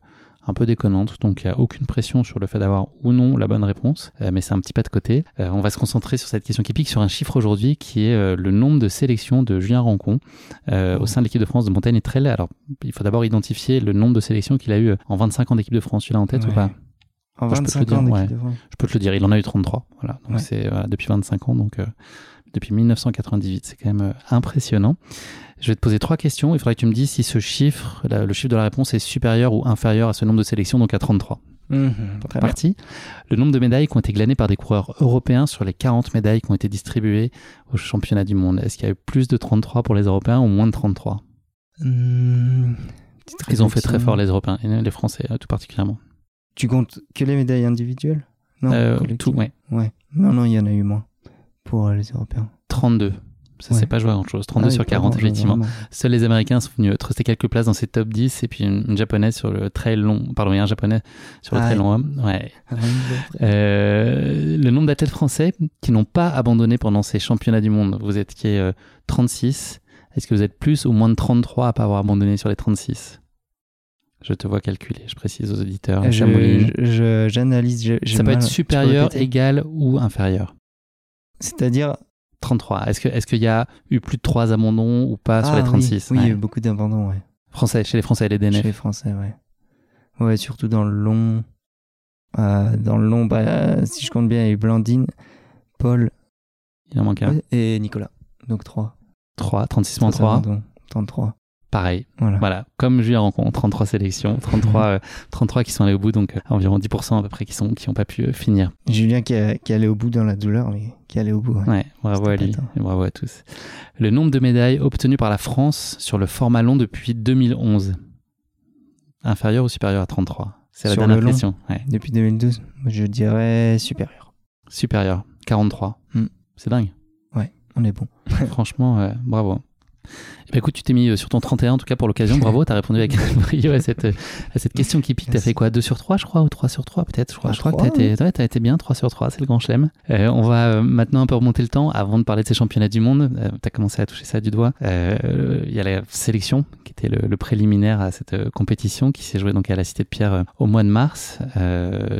un peu déconnante, donc il n'y a aucune pression sur le fait d'avoir ou non la bonne réponse, euh, mais c'est un petit pas de côté. Euh, on va se concentrer sur cette question qui pique, sur un chiffre aujourd'hui qui est euh, le nombre de sélections de Julien Rancon au sein de l'équipe de France de montagne et trail. Alors, il faut d'abord identifier le nombre de sélections qu'il a eu en 25 ans d'équipe de France. Tu l'as en tête ou pas? En Moi, je peux te 25 le ans dire, ouais. Je peux te le dire, il en a eu 33. Voilà, donc Ouais. c'est voilà, depuis 25 ans, donc euh, depuis 1998, c'est quand même euh, impressionnant. Je vais te poser trois questions. Il faudrait que tu me dises si ce chiffre, la- le chiffre de la réponse est supérieur ou inférieur à ce nombre de sélections, donc à 33. Mhm, très bien. Parti. Le nombre de médailles qui ont été glanées par des coureurs européens sur les 40 médailles qui ont été distribuées au championnat du monde. Est-ce qu'il y a eu plus de 33 pour les Européens ou moins de 33 Hum, petite Ils ont fait très fort les Européens, et les Français euh, tout particulièrement. Tu comptes que les médailles individuelles? Non, Euh, tout, ouais. Ouais. Non, non, il y en a eu moins pour les Européens. 32. Ça Ouais. s'est pas joué à grand chose. 32 Ah sur pas 40, grand-chose, effectivement. Seuls les Américains sont venus truster quelques places dans ces top 10 et puis une, une japonaise sur le trail long. Pardon, il y a un japonais sur le Ah ouais. long homme. Ouais. Ah. Euh, le nombre d'athlètes français qui n'ont pas abandonné pendant ces championnats du monde. Vous étiez euh, 36. Est-ce que vous êtes plus ou moins de 33 à pas avoir abandonné sur les 36 Je te vois calculer, je précise aux auditeurs. Je- je- je- J'analyse. j'ai Ça peut mal- être supérieur, égal ou inférieur? C'est-à-dire. 33. Est-ce qu'il y a eu plus de 3 abandons ou pas sur Ah, les oui, 36 Oui, il y a eu beaucoup d'abandons, ouais. Français, chez les Français les DNF. Chez les Français, ouais. Ouais, surtout dans le long. Euh, dans le long, bah, si je compte bien, il y a eu Blandine, Paul Il en manque un. et Nicolas. Donc 3. 3, 36 moins 3. 33. Pareil. Voilà. Voilà. Comme Julien Rencontre, 33 sélections, 33, euh, 33 qui sont allés au bout, donc euh, environ 10% à peu près qui sont qui n'ont pas pu euh, finir. Julien qui, a- qui allait au bout dans la douleur, mais qui allait au bout. ouais. Ouais, bravo à lui et bravo à tous. Le nombre de médailles obtenues par la France sur le format long depuis 2011. Inférieur ou supérieur à 33 C'est la dernière question. Ouais. Depuis 2012, je dirais supérieur. Supérieur, 43. Hmm. C'est dingue. on est bon. Franchement, bravo. Eh ben, écoute, tu t'es mis euh, sur ton 31 en tout cas pour l'occasion. Bravo, tu as répondu avec brio à cette, à cette question qui pique. Tu as fait quoi? 2 sur 3, je crois, ou 3 sur 3 peut-être Je crois, je crois que tu as, été, as été bien 3 sur 3, c'est le grand chelem. Euh, on va euh, maintenant un peu remonter le temps avant de parler de ces championnats du monde. tu as commencé à toucher ça du doigt. Il y a la sélection qui était le, préliminaire à cette compétition qui s'est jouée donc à la Cité de Pierre au mois de mars.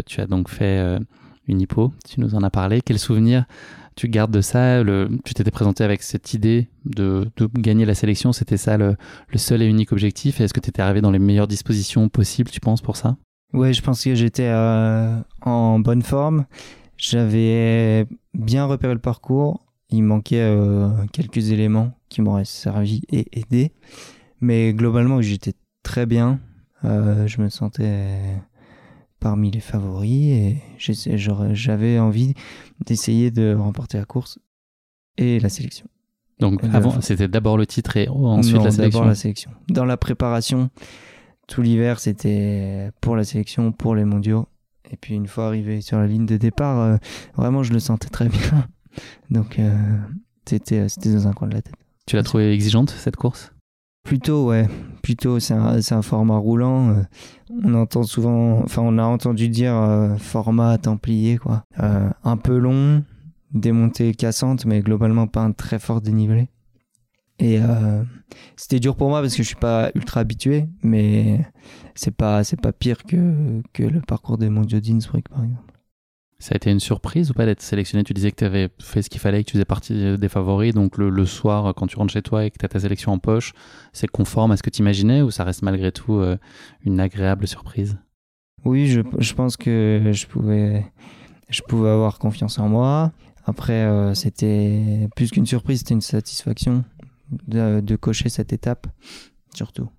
tu as donc fait une hippo, tu nous en as parlé. Quel souvenir tu gardes de ça Tu t'étais présenté avec cette idée de, gagner la sélection, c'était ça le, seul et unique objectif. Est-ce que tu étais arrivé dans les meilleures dispositions possibles, tu penses, pour ça? Oui, je pense que j'étais euh, en bonne forme. J'avais bien repéré le parcours. Il manquait euh, quelques éléments qui m'auraient servi et aidé. Mais globalement, j'étais très bien. Euh, je me sentais parmi les favoris et j'avais envie d'essayer de remporter la course et la sélection. Donc avant, c'était d'abord le titre et ensuite la sélection. D'abord la sélection. Dans la préparation, tout l'hiver, c'était pour la sélection, pour les mondiaux. Et puis une fois arrivé sur la ligne de départ, euh, vraiment, je le sentais très bien. Donc euh, c'était dans un coin de la tête. Tu l'as trouvé exigeante cette course? Plutôt, ouais. Plutôt, c'est un, format roulant. Euh, on entend souvent, enfin, on a entendu dire euh, format templier, quoi. Euh, un peu long, démontée cassante, mais globalement pas très fort dénivelé. Et c'était dur pour moi parce que je suis pas ultra habitué, mais c'est pas, c'est pas pire que, que le parcours des mondiaux d'Innsbruck, par exemple. Ça a été une surprise ou pas d'être sélectionné? Tu disais que tu avais fait ce qu'il fallait, que tu faisais partie des favoris. Donc le, soir, quand tu rentres chez toi et que tu as ta sélection en poche, c'est conforme à ce que tu imaginais ou ça reste malgré tout euh, une agréable surprise? Oui, je, je, pense que je pouvais, je pouvais avoir confiance en moi. Après, euh, c'était plus qu'une surprise, c'était une satisfaction de, de cocher cette étape, surtout.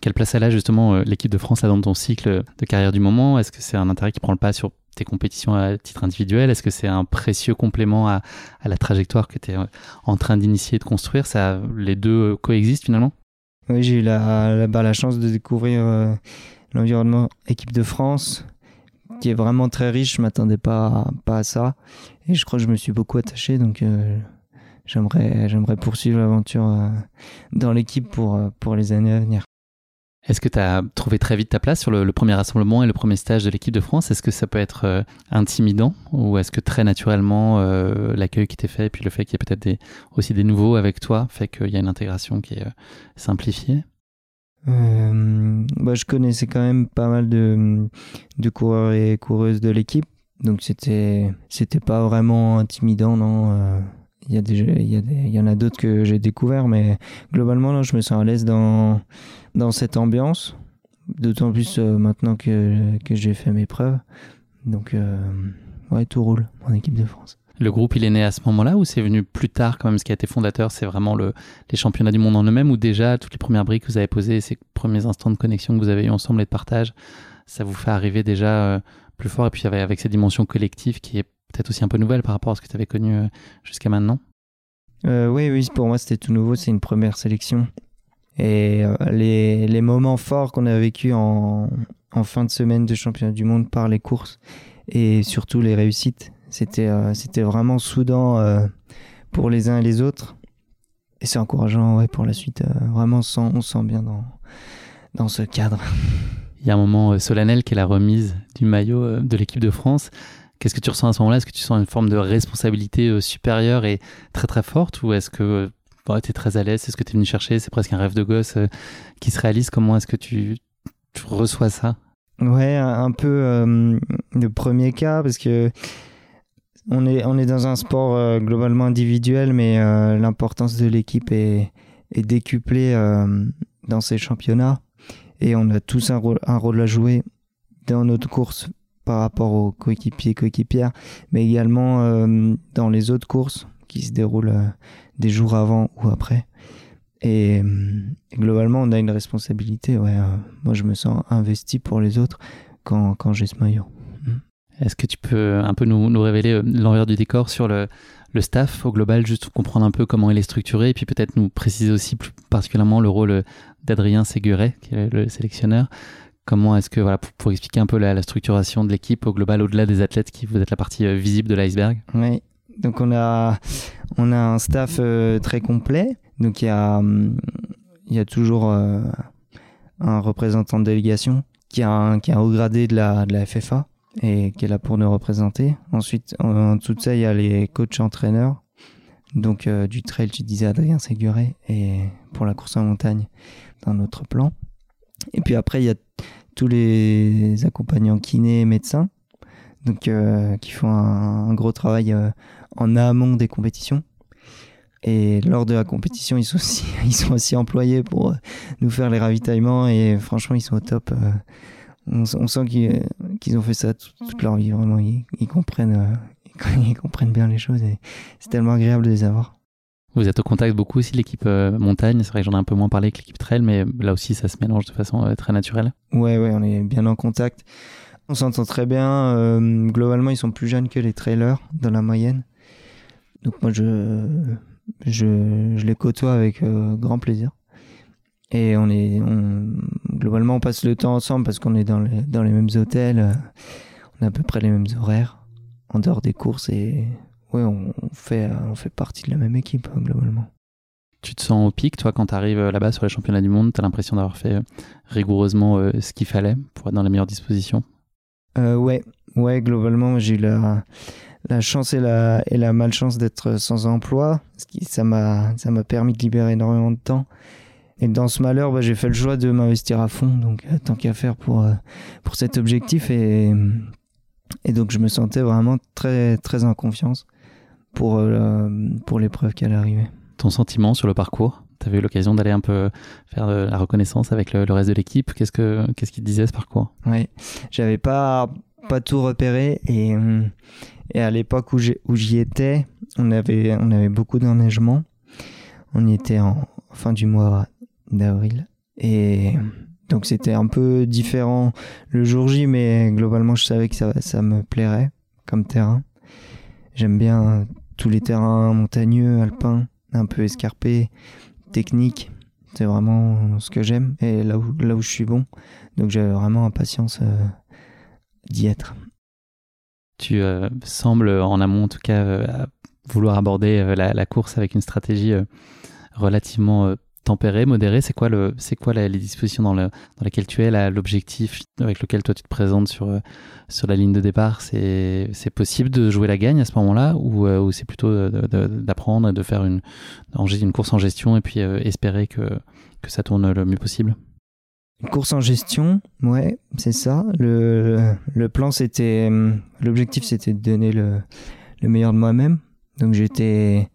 Quelle place elle a justement euh, l'équipe de France dans ton cycle de carrière du moment? Est-ce que c'est un intérêt qui prend le pas sur tes compétitions à titre individuel? Est-ce que c'est un précieux complément à, la trajectoire que tu es euh, en train d'initier et de construire? Ça, Les deux euh, coexistent finalement? Oui, j'ai eu la, bah, la, chance de découvrir l'environnement équipe de France qui est vraiment très riche. Je m'attendais pas, pas à ça. Et je crois que je me suis beaucoup attaché. Donc j'aimerais, j'aimerais poursuivre l'aventure dans l'équipe pour, pour les années à venir. Est-ce que tu as trouvé très vite ta place sur le, premier rassemblement et le premier stage de l'équipe de France? Est-ce que ça peut être euh, intimidant ou est-ce que très naturellement euh, l'accueil qui t'est fait et puis le fait qu'il y ait peut-être aussi des nouveaux avec toi fait qu'il y a une intégration qui est euh, simplifiée? Bah, Je connaissais quand même pas mal de, de coureurs et coureuses de l'équipe. Donc c'était c'était pas vraiment intimidant non il y, a des, il, y a il y en a d'autres que j'ai découvert, mais globalement, là, je me sens à l'aise dans, dans cette ambiance. D'autant plus euh, maintenant que, que j'ai fait mes preuves. Donc, euh, ouais, tout roule en équipe de France. Le groupe, il est né à ce moment-là ou c'est venu plus tard quand même Ce qui a été fondateur, c'est vraiment le, les championnats du monde en eux-mêmes ou déjà toutes les premières briques que vous avez posées, ces premiers instants de connexion que vous avez eu ensemble et de partage, ça vous fait arriver déjà euh, plus fort et puis avec cette dimension collective qui est peut-être aussi un peu nouvelle par rapport à ce que tu avais connu euh, jusqu'à maintenant? Euh, Oui, oui, pour moi c'était tout nouveau, c'est une première sélection. Et euh, les, les, moments forts qu'on a vécu en, en, fin de semaine de championnat du monde par les courses et surtout les réussites, c'était c'était vraiment soudant pour les uns et les autres. Et c'est encourageant ouais, pour la suite. vraiment, on sent, on sent bien dans, dans ce cadre. Il y a un moment solennel qui est la remise du maillot de l'équipe de France. Qu'est-ce que tu ressens à ce moment-là? Est-ce que tu sens une forme de responsabilité euh, supérieure et très très forte? Ou est-ce que tu es très à l'aise? C'est ce que tu es venu chercher? C'est presque un rêve de gosse euh, qui se réalise. Comment est-ce que tu, reçois ça? Ouais, un peu euh, le premier cas parce que on est, on est dans un sport globalement individuel, mais l'importance de l'équipe est, est décuplée dans ces championnats. Et on a tous un rôle, un rôle à jouer dans notre course par rapport aux coéquipiers coéquipières, mais également euh, dans les autres courses qui se déroulent euh, des jours avant ou après. Et, euh, globalement, on a une responsabilité. Ouais, moi, je me sens investi pour les autres quand, quand j'ai ce maillot. Mm. Est-ce que tu peux un peu nous, révéler l'envers du décor sur le, le staff au global, juste comprendre un peu comment il est structuré, et puis peut-être nous préciser aussi plus particulièrement le rôle d'Adrien Séguret, qui est le sélectionneur. Comment est-ce que, voilà, pour, expliquer un peu la, structuration de l'équipe au global, au-delà des athlètes qui vous êtes la partie euh, visible de l'iceberg? Oui, Donc on a, on a un staff euh, très complet. Donc il y a, y a toujours euh, un représentant de délégation qui a un, qui un haut gradé de la, de la FFA et qui est là pour nous représenter. Ensuite, en, dessous de ça, il y a les coachs entraîneurs. Donc du trail, tu disais Adrien Séguré, et pour la course en montagne, d'un autre plan. Et puis après, il y a tous les accompagnants kinés et médecins, donc euh, qui font un, gros travail euh, en amont des compétitions. Et lors de la compétition, ils sont aussi, ils sont aussi employés pour euh, nous faire les ravitaillements et franchement, ils sont au top. On, sent qu'ils qu'ils ont fait ça tout- toute leur vie, vraiment. Ils, comprennent, ils comprennent bien les choses et c'est tellement agréable de les avoir. Vous êtes au contact beaucoup aussi de l'équipe euh, montagne. C'est vrai que j'en ai un peu moins parlé avec l'équipe trail, mais là aussi, ça se mélange de façon euh, très naturelle. Ouais, ouais, on est bien en contact. On s'entend très bien. euh, globalement, ils sont plus jeunes que les trailers dans la moyenne. Donc moi, je, je, je les côtoie avec grand plaisir. Et on est, globalement, on passe le temps ensemble parce qu'on est dans les, dans les mêmes hôtels. On a à peu près les mêmes horaires en dehors des courses et ouais, on, on fait, euh, on fait partie de la même équipe euh, globalement. Tu te sens au pic, toi, quand tu arrives là-bas sur les championnats du monde, tu as l'impression d'avoir fait euh, rigoureusement euh, ce qu'il fallait pour être dans les meilleures dispositions? Euh, ouais, ouais, globalement, j'ai eu la, la chance et la, et la malchance d'être sans emploi. Ce qui, ça m'a, permis de libérer énormément de temps. Et dans ce malheur, bah, j'ai fait le choix de m'investir à fond, donc euh, tant qu'à faire pour, euh, pour cet objectif. Et, et donc, je me sentais vraiment très, très en confiance pour, euh, pour l'épreuve qui allait arriver. Ton sentiment sur le parcours? Tu avais eu l'occasion d'aller un peu faire de la reconnaissance avec le, le reste de l'équipe? Qu'est-ce, que, qu'est-ce qu'il disait ce parcours? Ouais, j'avais pas pas tout repéré et et à l'époque où j'y étais, on avait on avait beaucoup d'enneigement. On y était en fin du mois d'avril et donc c'était un peu différent le jour J, mais globalement je savais que ça ça me plairait comme terrain. J'aime bien tous les terrains montagneux, alpins, un peu escarpés, techniques. C'est vraiment ce que j'aime et là où là je suis bon. Donc j'avais vraiment impatience euh, d'y être. Tu euh, sembles, en amont en tout cas, euh, vouloir aborder la, course avec une stratégie relativement tempérée, modérée. C'est quoi, le, c'est quoi la- les dispositions dans, le, dans lesquelles tu es, l'objectif avec lequel toi tu te présentes sur, euh, sur la ligne de départ? C'est, c'est possible de jouer la gagne à ce moment-là ou, euh, ou c'est plutôt d'apprendre et de faire une, une course en gestion et puis euh, espérer que, que ça tourne le mieux possible? Une course en gestion, ouais, c'est ça. Le, le plan, c'était. hum, L'objectif, c'était de donner le, le meilleur de moi-même. Donc j'étais.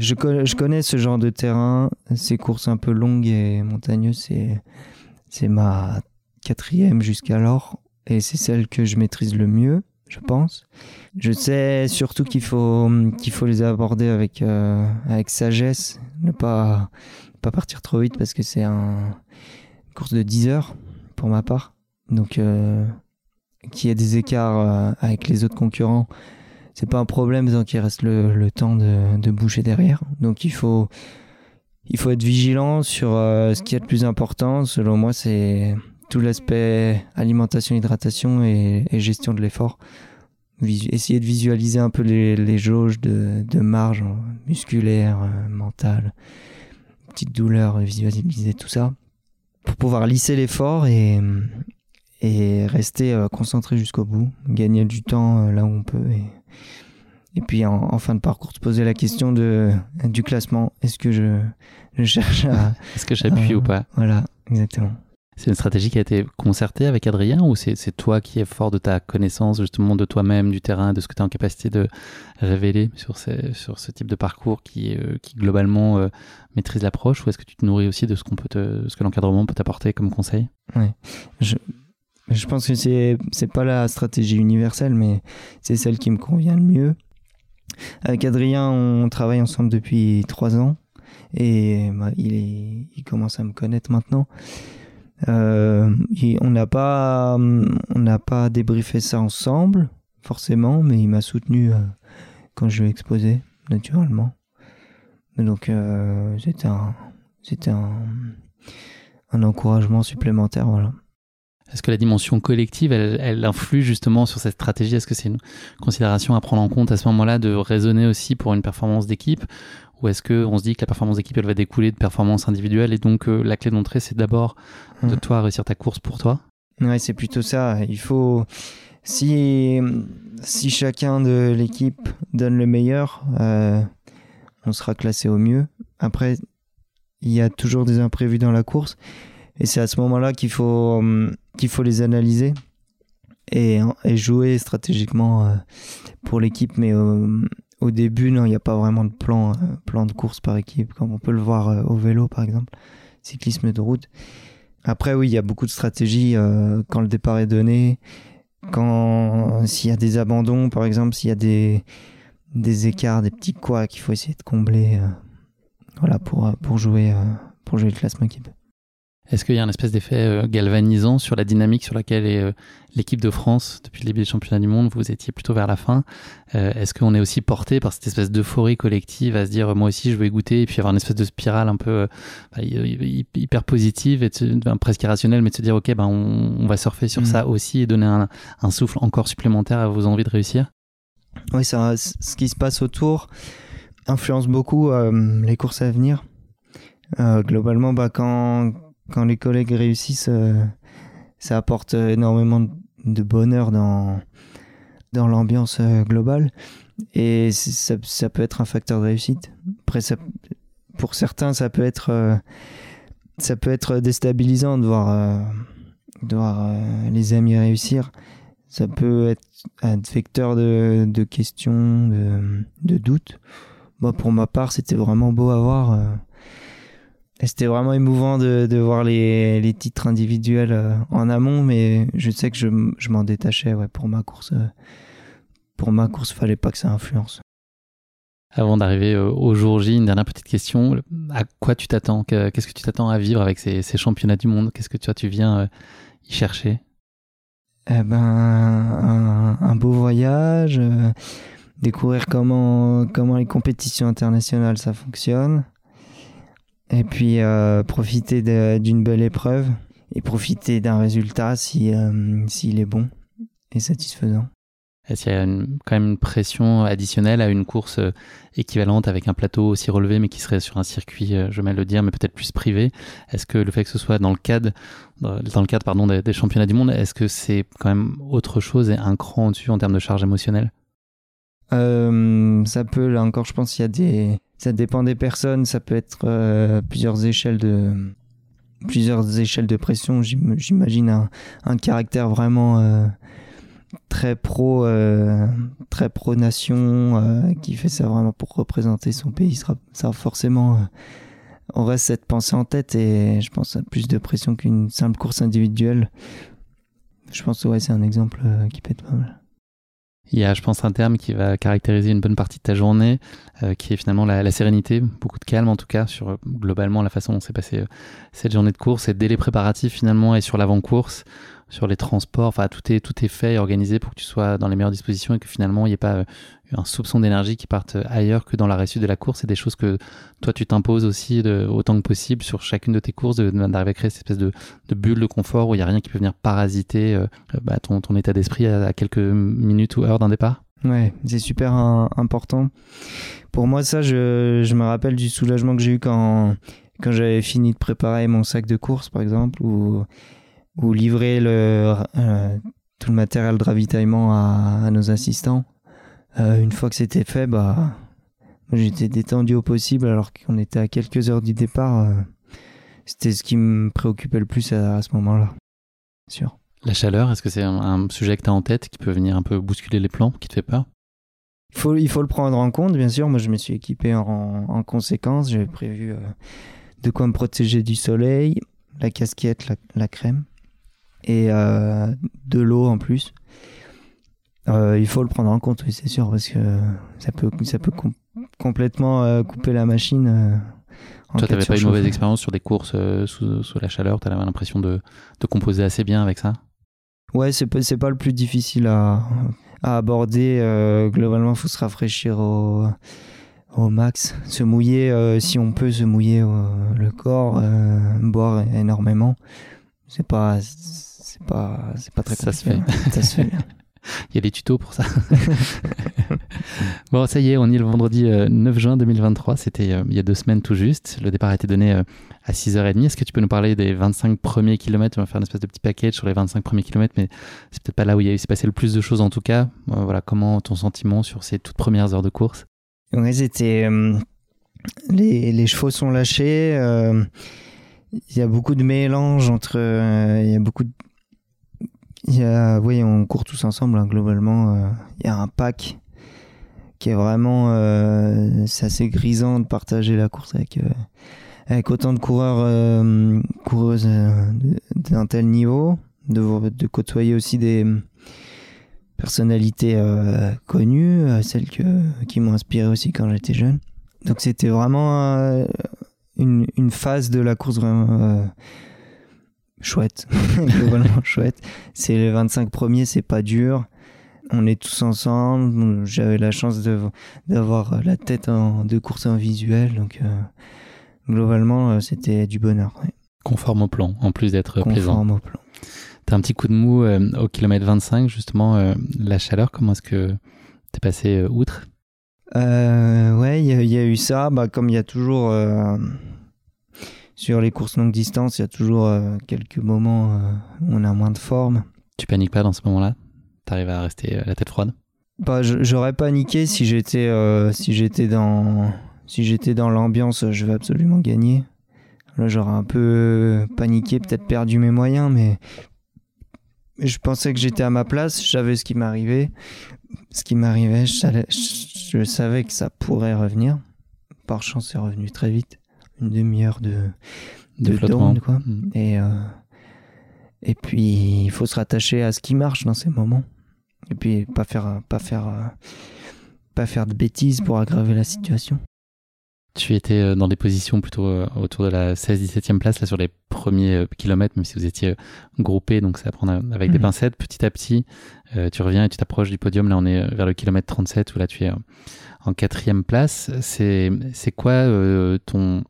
Je, connais- ce genre de terrain, ces courses un peu longues et montagneuses, c'est, ma quatrième jusqu'alors, et c'est celle que je maîtrise le mieux, je pense. Je sais surtout qu'il faut, les aborder avec, euh, sagesse, ne pas, partir trop vite parce que c'est un, une course de 10 heures pour ma part. Donc, euh, qu'il y ait des écarts euh, avec les autres concurrents, c'est pas un problème tant qu'il reste le, temps de, de boucher derrière. Donc, il faut, il faut être vigilant sur euh, ce qui est le plus important. Selon moi, c'est tout l'aspect alimentation, hydratation et, gestion de l'effort. Essayer de visualiser un peu les, les jauges de, de marge musculaire, euh, mentale, petite douleur, visualiser tout ça pour pouvoir lisser l'effort et, rester euh, concentré jusqu'au bout, gagner du temps euh, là où on peut. Et puis en, en fin de parcours, se poser la question de, du classement. Est-ce que je, je cherche à... Est-ce que j'appuie Euh, ou pas Voilà, exactement. C'est une stratégie qui a été concertée avec Adrien ou c'est toi qui es fort de ta connaissance justement de toi-même, du terrain, de ce que tu es en capacité de révéler sur, ces- sur ce type de parcours qui, euh, qui globalement euh, maîtrise l'approche? Ou est-ce que tu te nourris aussi de ce, qu'on peut te- ce que l'encadrement peut t'apporter comme conseil? Je, je pense que c'est c'est pas la stratégie universelle, mais c'est celle qui me convient le mieux. Avec Adrien, on travaille ensemble depuis trois ans et bah, il, commence à me connaître maintenant. Euh, on n'a pas, on n'a pas débriefé ça ensemble, forcément, mais il m'a soutenu euh, quand je lui ai exposé, naturellement. Donc euh, c'était un, c'était un, un encouragement supplémentaire, voilà. Est-ce que la dimension collective, elle, influe justement sur cette stratégie? Est-ce que c'est une considération à prendre en compte à ce moment-là de raisonner aussi pour une performance d'équipe? Ou est-ce qu'on se dit que la performance d'équipe, elle va découler de performance individuelle et donc euh, la clé d'entrée, c'est d'abord de mmh. toi réussir ta course pour toi? Ouais, c'est plutôt ça. Il faut. Si, si chacun de l'équipe donne le meilleur, euh, on sera classé au mieux. Après, il y a toujours des imprévus dans la course. Et c'est à ce moment-là qu'il faut, hum, qu'il faut les analyser et, jouer stratégiquement euh, pour l'équipe. Mais au début, non, il n'y a pas vraiment de plan, euh, plan de course par équipe, comme on peut le voir euh, au vélo, par exemple, cyclisme de route. Après, oui, il y a beaucoup de stratégies quand le départ est donné, quand s'il y a des abandons, par exemple, s'il y a des, des écarts, des petits quoi qu'il faut essayer de combler voilà, pour, pour, jouer, pour jouer le classement équipe. Est-ce qu'il y a un espèce d'effet euh, galvanisant sur la dynamique sur laquelle est euh, l'équipe de France depuis le début des championnats du monde? Vous étiez plutôt vers la fin. Euh, est-ce qu'on est aussi porté par cette espèce d'euphorie collective à se dire moi aussi je veux goûter et puis avoir une espèce de spirale un peu bah, hyper positive et presque irrationnelle, mais de se dire ok ben on, va surfer sur mmh. ça aussi et donner un, un, souffle encore supplémentaire à vos envies de réussir? Oui, ça, ce qui se passe autour influence beaucoup les courses à venir. globalement, bah, quand quand les collègues réussissent, euh, ça apporte énormément de bonheur dans, dans l'ambiance euh, globale. Et ça, peut être un facteur de réussite. Après, pour certains, ça peut être, euh, ça peut être déstabilisant de voir, de voir les amis réussir. Ça peut être un vecteur de, de questions, de, de doutes. Moi, pour ma part, c'était vraiment beau à voir c'était vraiment émouvant de, de voir les, les, titres individuels euh, en amont, mais je sais que je, je m'en détachais ouais, pour ma course. Euh, pour ma course, fallait pas que ça influence. Avant d'arriver au jour J, une dernière petite question. À quoi tu t'attends Qu'est-ce que tu t'attends à vivre avec ces, ces championnats du monde? Qu'est-ce que tu, tu viens euh, y chercher? Eh ben, un, un, beau voyage, découvrir comment, comment les compétitions internationales ça fonctionne, et puis euh, profiter d'une belle épreuve et profiter d'un résultat si euh, s'il est bon et satisfaisant. Est-ce qu'il y a quand même une pression additionnelle à une course euh, équivalente avec un plateau aussi relevé mais qui serait sur un circuit, je vais le dire, mais peut-être plus privé? Est-ce que le fait que ce soit dans le cadre, dans le cadre pardon, des, championnats du monde, est-ce que c'est quand même autre chose et un cran au-dessus en termes de charge émotionnelle? Ça peut, là encore, je pense qu'il y a des, ça dépend des personnes, ça peut être euh, plusieurs échelles de plusieurs échelles de pression. J'imagine un, un, caractère vraiment euh, très pro, euh, très pro nation, qui fait ça vraiment pour représenter son pays. Ça, ça forcément, on reste cette pensée en tête et je pense à plus de pression qu'une simple course individuelle. Je pense que ouais, c'est un exemple qui être pas mal. Il y a, je pense, un terme qui va caractériser une bonne partie de ta journée, euh, qui est finalement la, sérénité, beaucoup de calme en tout cas, sur euh, globalement la façon dont s'est passée euh, cette journée de course et dès les préparatifs finalement et sur l'avant-course, sur les transports, enfin tout est, tout est fait et organisé pour que tu sois dans les meilleures dispositions et que finalement il n'y ait pas un soupçon d'énergie qui parte ailleurs que dans la réussite de la course. C'est des choses que toi tu t'imposes aussi autant que possible sur chacune de tes courses, d'arriver à créer cette espèce de, bulle de confort où il n'y a rien qui peut venir parasiter euh, bah, ton, état d'esprit à, quelques minutes ou heures d'un départ. Ouais, c'est super important. Pour moi, ça, je, je me rappelle du soulagement que j'ai eu quand, quand j'avais fini de préparer mon sac de course, par exemple, ou, ou livrer le, euh, tout le matériel de ravitaillement à, à nos assistants euh, une fois que c'était fait, bah, j'étais détendu au possible alors qu'on était à quelques heures du départ. Euh, c'était ce qui me préoccupait le plus à, ce moment-là. Sûr. La chaleur, est-ce que c'est un, sujet que tu as en tête qui peut venir un peu bousculer les plans, qui te fait peur? Il faut, il faut le prendre en compte, bien sûr. Moi, je me suis équipé en, en conséquence. J'avais prévu de quoi me protéger du soleil, la casquette, la, la crème et de l'eau en plus. Euh, il faut le prendre en compte, oui, c'est sûr, parce que ça peut, ça peut complètement euh, couper la machine. Euh, Toi, tu n'avais pas une mauvaise expérience sur des courses sous, sous, la chaleur? Tu avais l'impression de, de, composer assez bien avec ça? Ouais, c'est pas, pas le plus difficile à, à aborder. globalement, il faut se rafraîchir au, au max. Se mouiller, si on peut, se mouiller le corps, boire énormément. C'est pas c'est pas, c'est pas très Ça se compliqué. Ça se fait. Il y a des tutos pour ça. bon, ça y est, on y est le vendredi euh, 9 juin 2023. C'était euh, il y a deux semaines tout juste. Le départ a été donné euh, à 6h30. Est-ce que tu peux nous parler des 25 premiers kilomètres? On va faire une espèce de petit package sur les 25 premiers kilomètres, mais c'est peut-être pas là où il s'est passé le plus de choses en tout cas. Euh, voilà, comment ton sentiment sur ces toutes premières heures de course? Ouais, c'était. euh, les, les chevaux sont lâchés. euh, Il y a beaucoup de mélange entre. euh, Il y a beaucoup de. Il y a, oui, on court tous ensemble, hein, globalement. euh, Il y a un pack qui est vraiment. euh, c'est assez grisant de partager la course avec, euh, avec autant de coureurs, coureuses d'un tel niveau. De, côtoyer aussi des personnalités connues, celles qui m'ont inspiré aussi quand j'étais jeune. Donc c'était vraiment une, une phase de la course vraiment chouette, globalement chouette. C'est les 25 premiers, c'est pas dur. On est tous ensemble. J'avais la chance d'avoir la tête en, de course en visuel, donc euh, globalement euh, c'était du bonheur. ouais. Conforme au plan, en plus d'être plaisant. Conforme au plan. T'as un petit coup de mou euh, au kilomètre 25, justement, euh, la chaleur, comment est-ce que t'es passé outre? Ouais, il y, a- il y a eu ça. Bah, comme il y a toujours sur les courses longue distance, il y a toujours euh, quelques moments euh, où on a moins de forme. Tu paniques pas dans ce moment-là? T'arrives à rester euh, la tête froide? Bah, j'aurais paniqué si j'étais euh, si j'étais dans si j'étais dans l'ambiance. Je vais absolument gagner. Là, j'aurais un peu paniqué, peut-être perdu mes moyens, mais je pensais que j'étais à ma place. Je savais ce qui m'arrivait, ce qui m'arrivait. Je, savais- je- je savais que ça pourrait revenir. Par chance, c'est revenu très vite. Une demi-heure de de, de down, quoi. Mm. Et, euh, et puis, il faut se rattacher à ce qui marche dans ces moments. Et puis, pas faire, pas faire, pas faire de bêtises pour aggraver la situation. Tu étais euh, dans des positions plutôt euh, autour de la 16-17e place, là, sur les premiers kilomètres, même si vous étiez groupés, donc c'est à prendre avec des Mhm. pincettes. Petit à petit, euh, tu reviens et tu t'approches du podium. Là, on est vers le kilomètre 37, où là, tu es en quatrième place. C'est c'est quoi euh, ton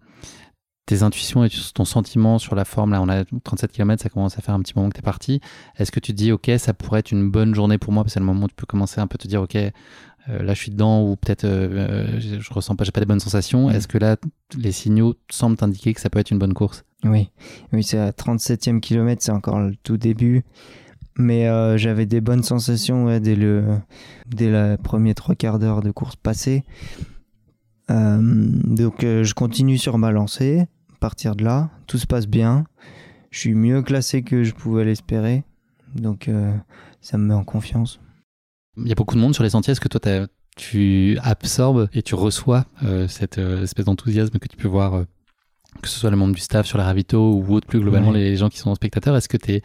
tes intuitions et ton sentiment sur la forme Là, on a 37 km, ça commence à faire un petit moment que tu es parti. Est-ce que tu te dis, OK, ça pourrait être une bonne journée pour moi? Parce que c'est le moment où tu peux commencer un peu te dire, OK, euh, là je suis dedans ou peut-être euh, euh, je, je ressens pas, j'ai pas des bonnes sensations. Mm. Est-ce que là les signaux semblent t'indiquer que ça peut être une bonne course? Oui, oui c'est à 37e kilomètre, c'est encore le tout début. Mais euh, j'avais des bonnes sensations ouais, dès le dès la première trois quarts d'heure de course passée. Euh, donc euh, je continue sur ma lancée. Partir de là, tout se passe bien. Je suis mieux classé que je pouvais l'espérer. Donc euh, ça me met en confiance. Il y a beaucoup de monde sur les sentiers. Est-ce que toi tu absorbes et tu reçois euh, cette euh, espèce d'enthousiasme que tu peux voir, que ce soit le monde du staff sur les ravitaux ou autre, plus globalement Ouais. les gens qui sont spectateurs? Est-ce que tu es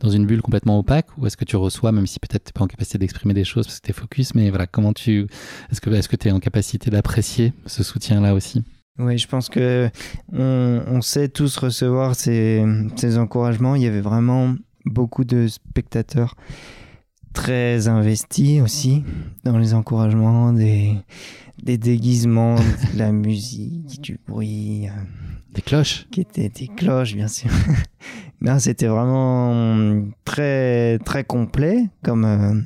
dans une bulle complètement opaque ou est-ce que tu reçois, même si peut-être tu pas en capacité d'exprimer des choses parce que tu es focus, mais voilà, comment tu. Est-ce que est-ce que tu es en capacité d'apprécier ce soutien-là aussi? Oui, je pense que on, on sait tous recevoir ces, ces encouragements. Il y avait vraiment beaucoup de spectateurs très investis aussi dans les encouragements, des, des déguisements, de la musique, du bruit, euh, Des cloches qui étaient des cloches, bien sûr. Non, c'était vraiment très très complet comme euh,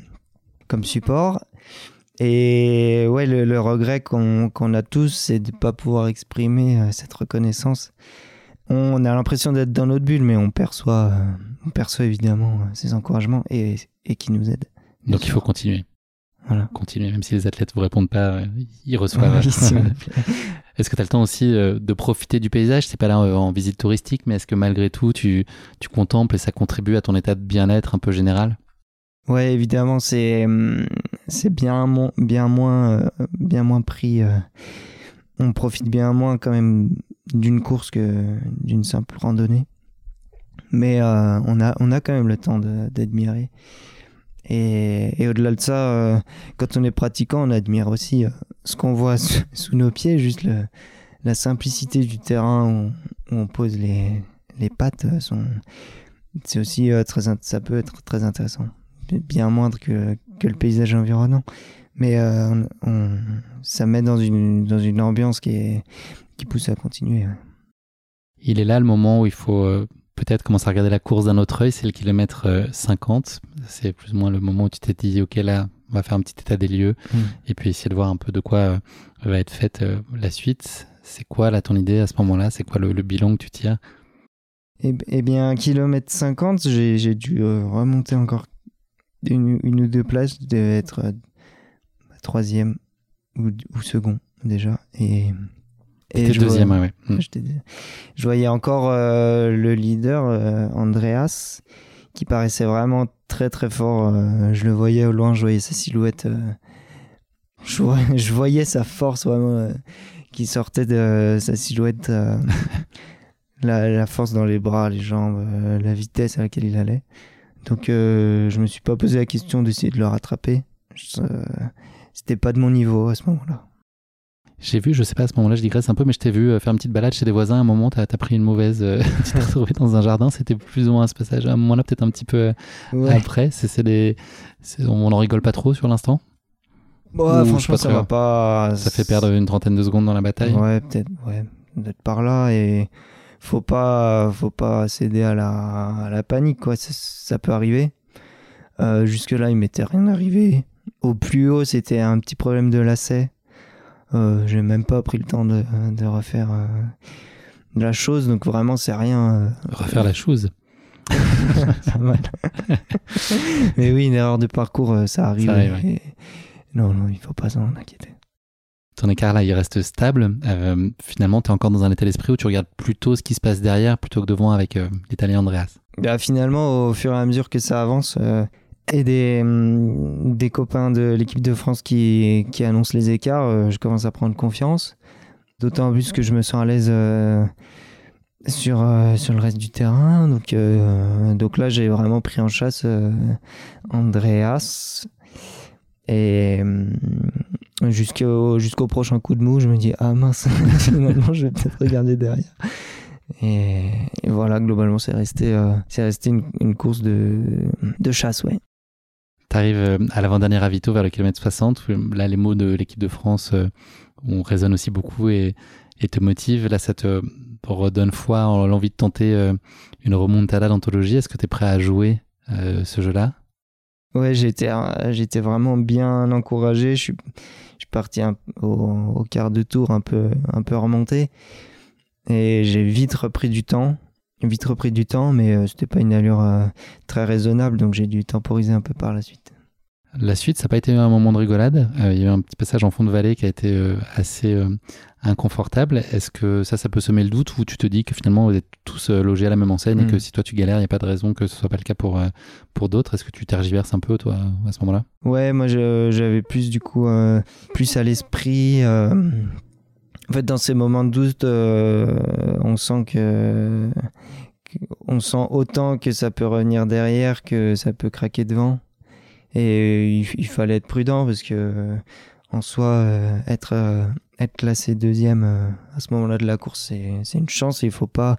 comme support. Et ouais, le, le regret qu'on a tous, c'est de ne pas pouvoir exprimer euh, cette reconnaissance. On a l'impression d'être dans notre bulle, mais on perçoit, euh, on perçoit évidemment euh, ces encouragements et, et qui nous aident. Donc il faut continuer. Voilà. Continuer, même si les athlètes vous répondent pas, ils reçoivent. Est-ce que tu as le temps aussi de profiter du paysage? C'est pas là en visite touristique, mais est-ce que malgré tout, tu, tu contemples et ça contribue à ton état de bien-être un peu général? Ouais, évidemment, c'est hum, c'est bien bien moins euh, bien moins pris. euh, on profite bien moins quand même d'une course que d'une simple randonnée. Mais euh, on a on a quand même le temps d'admirer. Et, au-delà de ça, quand on est pratiquant, on admire aussi ce qu'on voit sous, nos pieds, juste la simplicité du terrain où, où on pose les, les pattes. sont- C'est aussi très, ça peut être très intéressant bien moindre que, que le paysage environnant. Mais euh, on, on- ça met dans une, dans une ambiance qui, est, qui pousse à continuer. ouais. Il est là le moment où il faut euh, peut-être commencer à regarder la course d'un autre œil, c'est le kilomètre 50. C'est plus ou moins le moment où tu t'es dit, OK, là, on va faire un petit état des lieux mm. et puis essayer de voir un peu de quoi va être faite la suite. C'est quoi, là, ton idée à ce moment-là? C'est quoi le, bilan que tu tires? Eh, eh, bien, kilomètre 50, j'ai dû remonter encore une, ou deux places, je devais être troisième ou, second déjà. Et, et je deuxième, voyais, ouais. Je, voyais encore euh, le leader, euh, Andreas, qui paraissait vraiment très très fort. Euh, je le voyais au loin, je voyais sa silhouette. Je, je, voyais sa force vraiment qui sortait de sa silhouette. la, la, force dans les bras, les jambes, la vitesse à laquelle il allait. Donc je me suis pas posé la question d'essayer de le rattraper. C'était pas de mon niveau à ce moment-là. J'ai vu, je sais pas à ce moment-là, je digresse un peu, mais je t'ai vu euh, faire une petite balade chez des voisins. À un moment, t'as as pris une mauvaise. Euh, tu t'es retrouvé dans un jardin. C'était plus ou moins ce passage. À un moment-là, peut-être un petit peu euh, après. C'est des. On en rigole pas trop sur l'instant. Ouais, franchement, ça va pas. Ça fait perdre une trentaine de secondes dans la bataille. Ouais, peut-être. Ouais, d'être par là et faut pas, faut pas céder à la, à la panique quoi. Ça, ça peut arriver. jusque là, il m'était rien arrivé. Au plus haut, c'était un petit problème de lacet. Euh, j'ai même pas pris le temps de, de refaire euh, la chose, donc vraiment c'est rien. Euh, refaire la chose. Mais oui, une erreur de parcours, ça arrive. Non, non, il faut pas s'en inquiéter. Ton écart là, il reste stable. finalement, tu es encore dans un état d'esprit où tu regardes plutôt ce qui se passe derrière plutôt que devant avec l'italien Andreas. Bah, finalement, au fur et à mesure que ça avance, et des, hum, des copains de l'équipe de France qui, qui annoncent les écarts, euh, je commence à prendre confiance. D'autant plus que je me sens à l'aise euh, sur, euh, sur le reste du terrain. Donc, donc là, j'ai vraiment pris en chasse Andreas. Et hum, jusqu'au jusqu'au prochain coup de mou, je me dis Ah mince, finalement, je vais peut-être regarder derrière. Et, voilà, globalement, c'est resté, c'est resté une, course de, de chasse, ouais. Tu arrives euh, à l'avant-dernier ravito vers le kilomètre 60. Là, les mots de l'équipe de France euh, on résonne aussi beaucoup et, et, te motivent. Là, ça te redonne foi en l'envie de tenter euh, une remontada d'anthologie. Est-ce que tu es prêt à jouer ce jeu-là? Ouais, j'étais, j'étais vraiment bien encouragé. Je suis, parti au, au, quart de tour un peu, un peu remonté. Et j'ai vite repris du temps vite repris du temps, mais euh, c'était pas une allure euh, très raisonnable, donc j'ai dû temporiser un peu par la suite. La suite, ça n'a pas été un moment de rigolade. Euh, il y a eu un petit passage en fond de vallée qui a été assez inconfortable. Est-ce que ça, ça peut semer le doute ou tu te dis que finalement vous êtes tous logés à la même enseigne et que hmm. si toi tu galères, il n'y a pas de raison que ce soit pas le cas pour, pour d'autres? Est-ce que tu tergiverses un peu toi à ce moment-là? Ouais, moi j'avais plus du coup plus à l'esprit en fait, dans ces moments de doute, euh, on sent que, on sent autant que ça peut revenir derrière que ça peut craquer devant. Et il, fallait être prudent parce que en soi, euh, être être classé deuxième euh, à ce moment-là de la course, c'est une chance. il faut pas,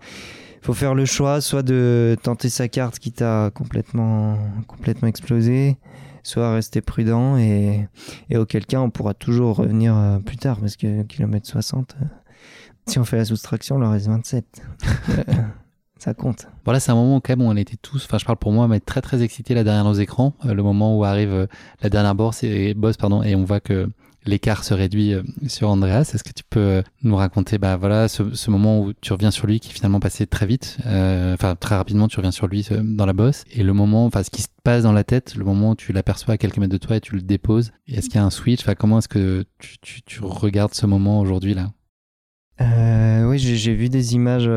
faut faire le choix, soit de tenter sa carte qui t'a complètement complètement explosé, soit rester prudent et, et auquel cas on pourra toujours revenir euh, plus tard parce que kilomètre 60, euh, si on fait la soustraction, il en reste 27. Ça compte. Voilà, c'est un moment où quand même on était tous, enfin je parle pour moi, mais très très excités là derrière nos écrans, euh, le moment où arrive la dernière bosse et, boss pardon, et on voit que l'écart se réduit euh, sur Andreas. Est-ce que tu peux euh, nous raconter bah, voilà, ce, moment où tu reviens sur lui qui finalement passait très vite, euh, enfin très rapidement tu reviens sur lui dans la bosse, et le moment, enfin ce qui se passe dans la tête, le moment où tu l'aperçois à quelques mètres de toi et tu le déposes, est-ce qu'il y a un switch? Enfin, Comment est-ce que tu, regardes ce moment aujourd'hui là? Oui, j'ai vu des images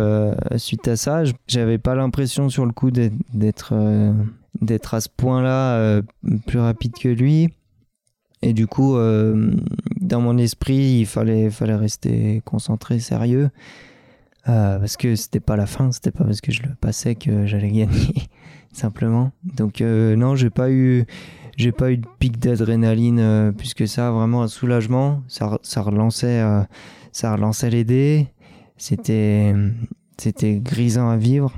suite à ça. J'avais pas l'impression sur le coup d'être d'être à ce point-là plus rapide que lui. Et du coup, euh, dans mon esprit, il fallait, fallait rester concentré, sérieux. Euh, parce que c'était pas la fin, c'était pas parce que je le passais que j'allais gagner, simplement. Donc euh, non, j'ai pas eu, j'ai pas eu de pic d'adrénaline puisque ça, vraiment un soulagement. Ça, ça relançait, ça relançait les dés. C'était, c'était grisant à vivre.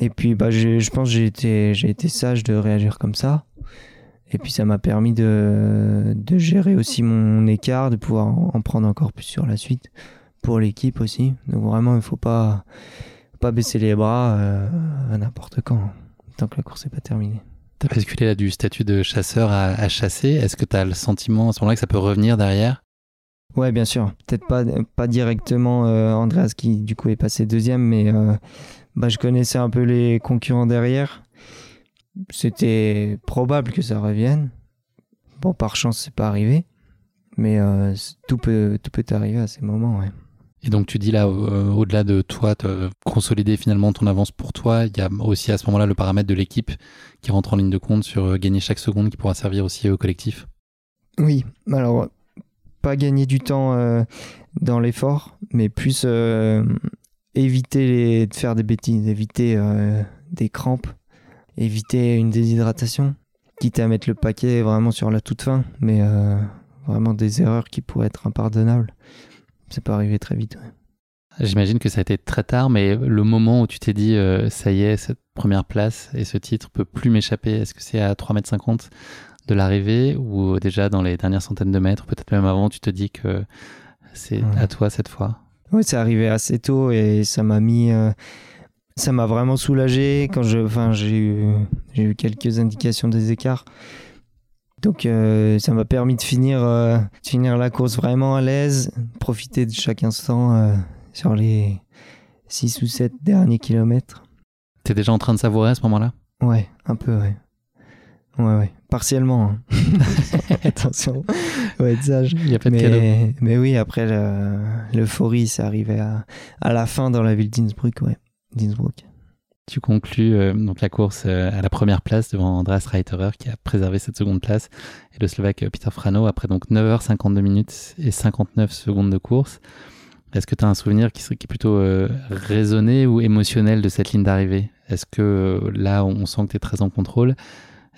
Et puis bah, je pense que j'ai été, j'ai été sage de réagir comme ça. Et puis ça m'a permis de, de, gérer aussi mon écart, de pouvoir en prendre encore plus sur la suite pour l'équipe aussi. Donc vraiment, il faut pas pas baisser les bras à n'importe quand, tant que la course n'est pas terminée. Tu as basculé là du statut de chasseur à, chasser? Est-ce que tu as le sentiment à ce moment-là que ça peut revenir derrière? Ouais, bien sûr. Peut-être pas, pas directement Andreas qui du coup est passé deuxième, mais bah, je connaissais un peu les concurrents derrière. C'était probable que ça revienne. Bon, par chance, c'est pas arrivé. Mais euh, tout, peut, tout peut arriver à ces moments, ouais. Et donc tu dis là, euh, au-delà de toi, de consolider finalement ton avance pour toi, il y a aussi à ce moment-là le paramètre de l'équipe qui rentre en ligne de compte sur euh, gagner chaque seconde qui pourra servir aussi au collectif? Oui, alors pas gagner du temps dans l'effort, mais plus éviter les, de faire des bêtises, éviter des crampes, éviter une déshydratation, quitte à mettre le paquet vraiment sur la toute fin, mais vraiment des erreurs qui pourraient être impardonnables. Ça peut arriver très vite. J'imagine que ça a été très tard, mais le moment où tu t'es dit euh, ça y est, cette première place et ce titre peut plus m'échapper, est-ce que c'est à 3,50 m de l'arrivée ou déjà dans les dernières centaines de mètres, peut-être même avant, tu te dis que c'est à toi cette fois? Oui, c'est arrivé assez tôt et ça m'a mis. Euh, ça m'a vraiment soulagé quand je, enfin, j'ai eu, j'ai eu quelques indications des écarts. Donc euh, ça m'a permis de finir, euh, finir la course vraiment à l'aise, profiter de chaque instant euh, sur les 6 ou 7 derniers kilomètres. T'es déjà en train de savourer à ce moment-là? Ouais, un peu, ouais. Ouais, ouais. Partiellement. Hein. Attention, ouais, sage. Il y a pas de mais, Mais oui, après l'euphorie, c'est arrivé à, à, la fin dans la ville d'Innsbruck, ouais. d'Innsbruck. Tu conclus euh, donc la course euh, à la première place devant Andreas Reiterer qui a préservé cette seconde place et le Slovaque euh, Peter Frano après donc 9h52 minutes et 59 secondes de course. Est-ce que tu as un souvenir qui, serait, qui est plutôt raisonné ou émotionnel de cette ligne d'arrivée? Est-ce que là on sent que tu es très en contrôle?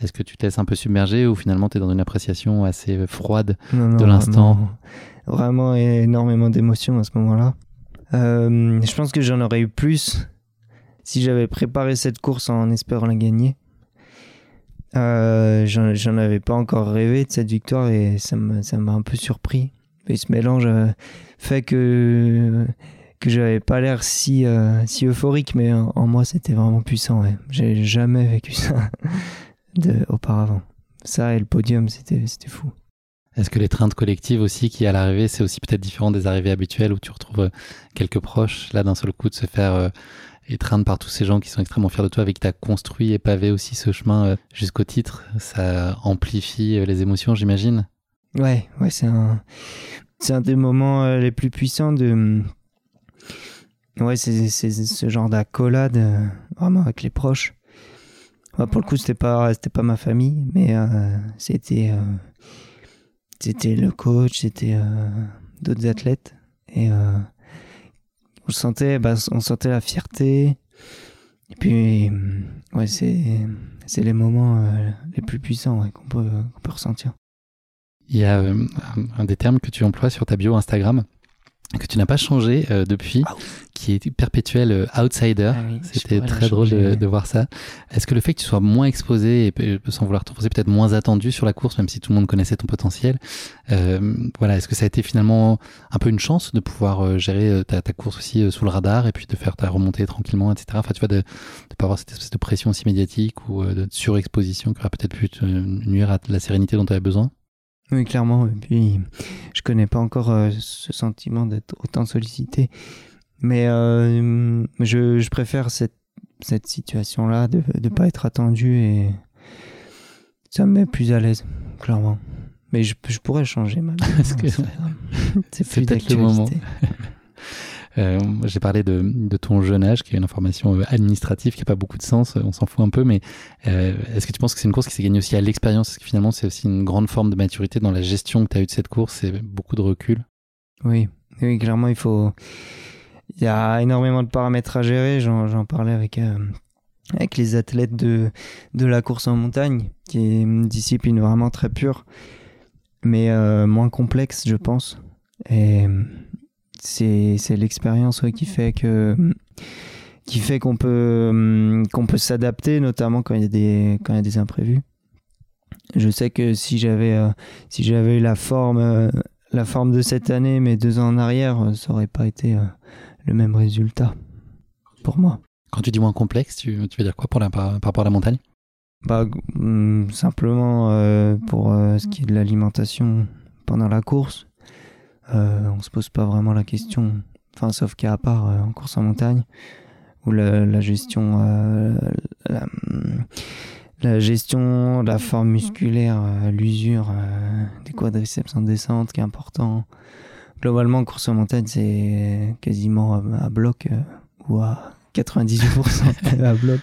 Est-ce que tu te laisses un peu submerger ou finalement tu es dans une appréciation assez froide de l'instant Vraiment énormément d'émotions à ce moment-là. je pense que j'en aurais eu plus si j'avais préparé cette course en espérant la gagner. Euh, j'en avais pas encore rêvé de cette victoire et ça m'a un peu surpris. Et ce mélange euh, fait que que j'avais pas l'air si euh, si euphorique, mais en, moi c'était vraiment puissant. Ouais. J'ai jamais vécu ça de, auparavant. Ça et le podium, c'était fou. Est-ce que les trains de collectives aussi qui à l'arrivée, c'est aussi peut-être différent des arrivées habituelles où tu retrouves quelques proches là d'un seul coup de se faire étreinte par tous ces gens qui sont extrêmement fiers de toi, avec qui tu as construit et pavé aussi ce chemin euh, jusqu'au titre, ça amplifie euh, les émotions, j'imagine? Ouais, ouais, c'est un, un des moments euh, les plus puissants de. Ouais, c'est, ce genre d'accolade, vraiment avec les proches. Pour le coup, c'était pas, c'était pas ma famille, mais c'était, c'était le coach, c'était d'autres athlètes. Et on sentait, bah, on sentait la fierté. Et puis, ouais, c'est, c'est les moments euh, les plus puissants qu'on peut, peut ressentir. Il y a euh, un, des termes que tu emploies sur ta bio Instagram que tu n'as pas changé euh, depuis, ah qui est perpétuel euh, outsider. Ah C'était très drôle de, voir ça. Est-ce que le fait que tu sois moins exposé et sans vouloir t'enfoncer peut-être moins attendu sur la course, même si tout le monde connaissait ton potentiel, euh, voilà, est-ce que ça a été finalement un peu une chance de pouvoir gérer ta, course aussi sous le radar et puis de faire ta remontée tranquillement, etc. Enfin, tu vois, de ne pas avoir cette espèce de pression aussi médiatique ou de surexposition qui aurait peut-être pu te nuire à la sérénité dont tu avais besoin? Oui, clairement. Et puis, je connais pas encore euh, ce sentiment d'être autant sollicité. Mais euh, je, je, préfère cette, cette situation-là, de ne pas être attendu et ça me met plus à l'aise, clairement. Mais je, je pourrais changer ma. C'est peut-être le moment. Euh, j'ai parlé de, de, ton jeune âge, qui est une information euh, administrative qui n'a pas beaucoup de sens, on s'en fout un peu, mais euh, est-ce que tu penses que c'est une course qui s'est gagnée aussi à l'expérience? Est-ce que finalement c'est aussi une grande forme de maturité dans la gestion que tu as eue de cette course et beaucoup de recul? Oui, oui, clairement, il faut. Il y a énormément de paramètres à gérer. J'en parlais avec, avec les athlètes de, de la course en montagne, qui est une discipline vraiment très pure, mais moins complexe, je pense. Et c'est l'expérience qui fait que qui fait qu'on peut qu'on peut s'adapter notamment quand il y a des quand il y a des imprévus je sais que si j'avais euh, si j'avais eu la forme euh, la forme de cette année mais deux ans en arrière ça aurait pas été euh, le même résultat pour moi. Quand tu dis moins complexe, tu, veux dire quoi pour par, rapport à la montagne? Bah, mm, Simplement euh, pour euh, ce qui est de l'alimentation pendant la course, euh, on se pose pas vraiment la question, enfin sauf qu'à part en course en montagne, où la, gestion, la, la, gestion de la forme musculaire, l'usure des quadriceps en descente qui est important. Globalement, course en montagne, c'est quasiment à, bloc ou à 98% à bloc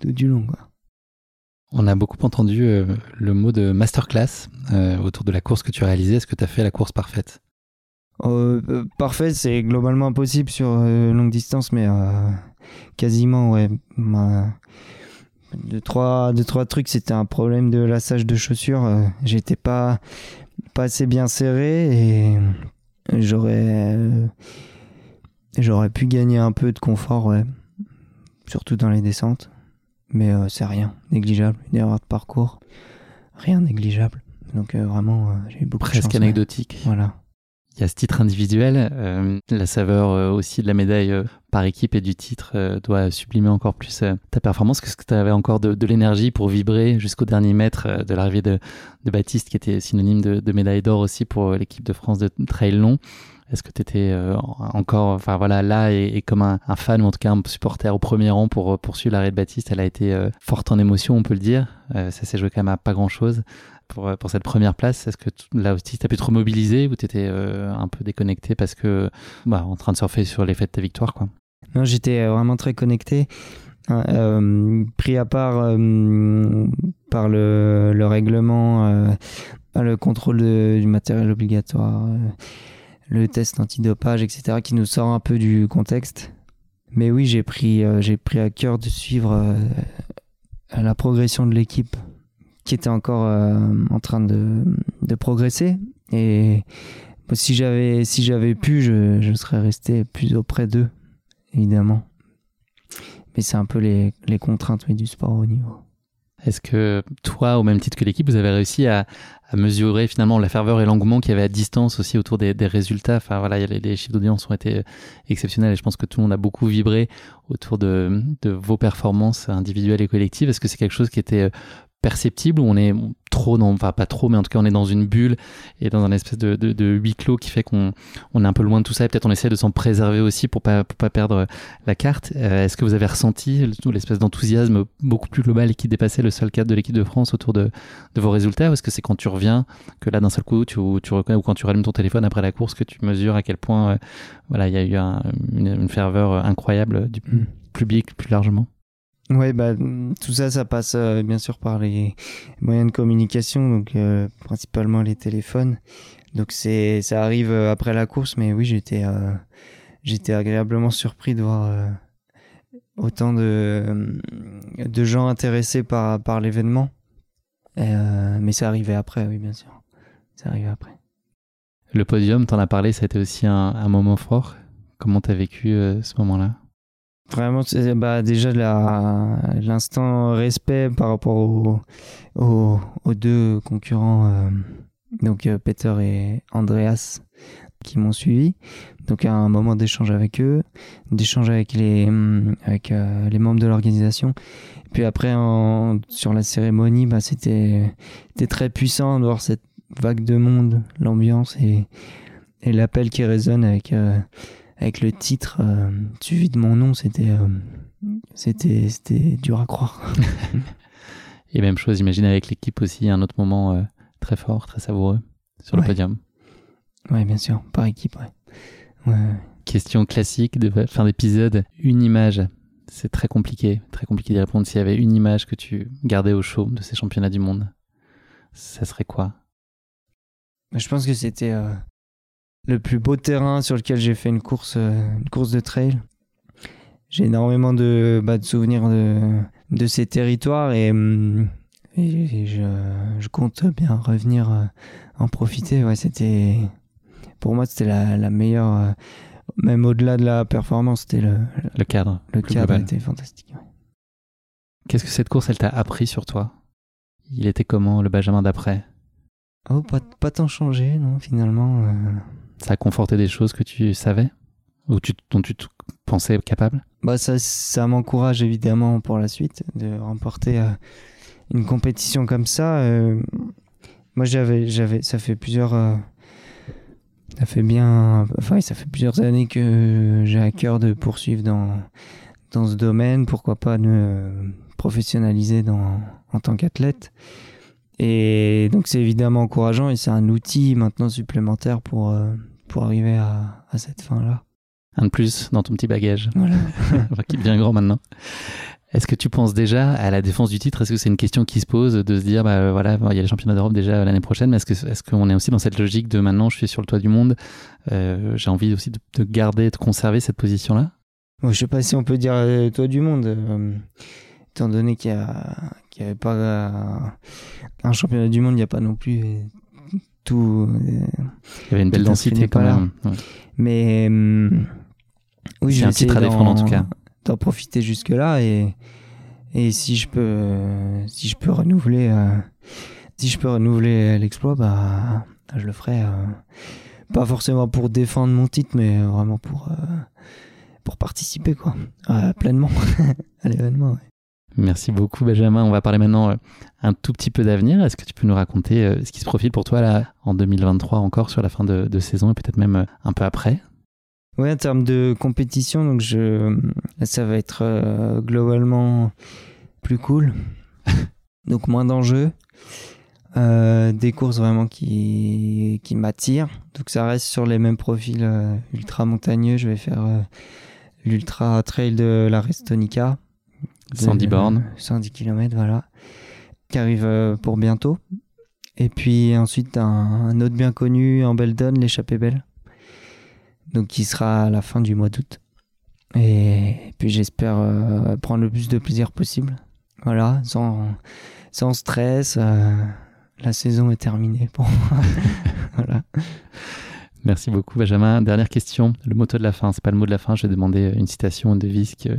tout du long. Quoi. On a beaucoup entendu euh, le mot de masterclass euh, autour de la course que tu as réalisée. Est-ce que tu as fait la course parfaite? Euh, Parfaite, c'est globalement impossible sur longue distance, mais quasiment, ouais. de, trois, de trois trucs, c'était un problème de lassage de chaussures. J'étais pas, pas assez bien serré et j'aurais, j'aurais pu gagner un peu de confort, ouais. Surtout dans les descentes mais euh, c'est rien, négligeable, une erreur de parcours, rien négligeable. Donc euh, vraiment, euh, j'ai eu beaucoup Presque de chance, anecdotique. Voilà. Il y a ce titre individuel, la saveur aussi de la médaille par équipe et du titre doit sublimer encore plus ta performance. Est-ce que tu avais encore de, l'énergie pour vibrer jusqu'au dernier mètre de l'arrivée de, Baptiste, qui était synonyme de, de médaille d'or aussi pour l'équipe de France de trail long est-ce que tu étais euh, encore, enfin voilà, là et, comme un, fan ou en tout cas un supporter au premier rang pour euh, poursuivre l'arrêt de Baptiste Elle a été euh, forte en émotion, on peut le dire. ça s'est joué quand même à pas grand-chose pour, pour cette première place. Est-ce que là aussi tu as pu te remobiliser ou tu étais un peu déconnecté parce que, bah, en train de surfer sur l'effet de ta victoire, quoi? Non, j'étais vraiment très connecté. pris à part par le, le règlement, le contrôle du matériel obligatoire, le test antidopage, etc., qui nous sort un peu du contexte. Mais oui, j'ai pris, euh, j'ai pris à cœur de suivre euh, la progression de l'équipe qui était encore euh, en train de, progresser. Et si j'avais si j'avais pu, je, je, serais resté plus auprès d'eux, évidemment. Mais c'est un peu les, les contraintes du sport au niveau. Est-ce que toi, au même titre que l'équipe, vous avez réussi à, mesurer finalement la ferveur et l'engouement qu'il y avait à distance aussi autour des, résultats? Enfin voilà, les, chiffres d'audience ont été exceptionnels et je pense que tout le monde a beaucoup vibré autour de, de vos performances individuelles et collectives. Est-ce que c'est quelque chose qui était perceptible ou on est trop dans, enfin pas trop, mais en tout cas on est dans une bulle et dans un espèce de, de, huis clos qui fait qu'on on est un peu loin de tout ça et peut-être on essaie de s'en préserver aussi pour pas, pour pas perdre la carte. Euh, est-ce que vous avez ressenti l'espèce d'enthousiasme beaucoup plus global et qui dépassait le seul cadre de l'équipe de France autour de, de vos résultats ou est-ce que c'est quand tu reviens que là d'un seul coup tu, tu reconnais ou quand tu rallumes ton téléphone après la course que tu mesures à quel point euh, voilà il y a eu une, ferveur incroyable du mm. public plus largement? Oui, bah, tout ça, ça passe euh, bien sûr par les moyens de communication, donc euh, principalement les téléphones. Donc c'est, ça arrive euh, après la course, mais oui, j'étais, j'étais agréablement surpris de voir autant de, gens intéressés par, par l'événement. mais ça arrivait après, oui, bien sûr. Ça arrivait après. Le podium, t'en as parlé, ça a été aussi un, un moment fort. Comment t'as vécu ce moment-là? Vraiment, bah, déjà l'instant respect par rapport aux, deux concurrents, euh, donc euh, Peter et Andreas, qui m'ont suivi. Donc un moment d'échange avec eux, d'échange avec les avec euh, les membres de l'organisation. Puis après sur la cérémonie, bah c'était très puissant de voir cette vague de monde, l'ambiance et l'appel qui résonne avec avec le titre euh, suivi de mon nom, c'était euh, c'était c'était dur à croire. Et même chose, j'imagine avec l'équipe aussi, un autre moment euh, très fort, très savoureux sur le podium. Oui, bien sûr, par équipe, ouais. Question classique de fin d'épisode, une image. C'est très compliqué, très compliqué d'y répondre. S'il y avait une image que tu gardais au chaud de ces championnats du monde, ça serait quoi? Je pense que c'était le plus beau terrain sur lequel j'ai fait une course, euh, une course de trail. J'ai énormément de, bah, de souvenirs de, de, ces territoires et, hum, je, compte bien revenir euh, en profiter. Ouais, c'était, pour moi, c'était la, la, meilleure, euh, même au-delà de la performance, c'était le, le cadre. Le cadre était fantastique. Qu'est-ce que cette course, elle t'a appris sur toi? Il était comment le Benjamin d'après? Oh, pas, pas tant changé, non, finalement. Ça a conforté des choses que tu savais Ou dont tu te pensais capable? Bah ça, ça m'encourage évidemment pour la suite de remporter euh, une compétition comme ça. Euh, moi, j'avais, j'avais, ça fait plusieurs, euh, ça fait bien, enfin, ça fait plusieurs années que j'ai à cœur de poursuivre dans dans ce domaine. Pourquoi pas de professionnaliser dans, en tant qu'athlète. Et donc, c'est évidemment encourageant et c'est un outil maintenant supplémentaire pour pour arriver à, à cette fin là un de plus dans ton petit bagage. Voilà. qui devient grand maintenant. Est-ce que tu penses déjà à la défense du titre? Est-ce que c'est une question qui se pose de se dire, bah voilà, il y a les championnats d'Europe déjà l'année prochaine, mais est-ce que est-ce qu'on est aussi dans cette logique de maintenant, je suis sur le toit du monde, euh, j'ai envie aussi de, garder, de conserver cette position-là? Je sais pas si on peut dire euh, toit du monde, euh, étant donné qu'il y a qu'il y avait pas un championnat du monde, il n'y a pas non plus tout. il y avait une belle densité quand même. Mais oui, j'ai un titre à défendre en tout cas. D'en profiter jusque là et et si je peux si je peux renouveler euh, si je peux renouveler l'exploit, bah je le ferai. Euh, pas forcément pour défendre mon titre, mais vraiment pour euh, pour participer quoi, pleinement à l'événement. Merci beaucoup Benjamin. On va parler maintenant un tout petit peu d'avenir. Est-ce que tu peux nous raconter ce qui se profile pour toi là en 2023 encore sur la fin de, de saison et peut-être même un peu après? Oui, en termes de compétition, donc je, ça va être euh, globalement plus cool. donc moins d'enjeux. Euh, des courses vraiment qui, qui m'attirent. Donc ça reste sur les mêmes profils euh, ultra montagneux. Je vais faire l'ultra trail de la Restonica. 110 bornes. 110 km, voilà. Qui arrive pour bientôt. Et puis ensuite un, un autre bien connu en Beldon, l'échappée belle donc qui sera à la fin du mois d'août. Et puis j'espère euh, prendre le plus de plaisir possible. Voilà, sans, sans stress. Euh, la saison est terminée pour voilà. Merci beaucoup, Benjamin. Dernière question, le motto de la fin. C'est pas le mot de la fin. Je vais demander une citation, une devise qui,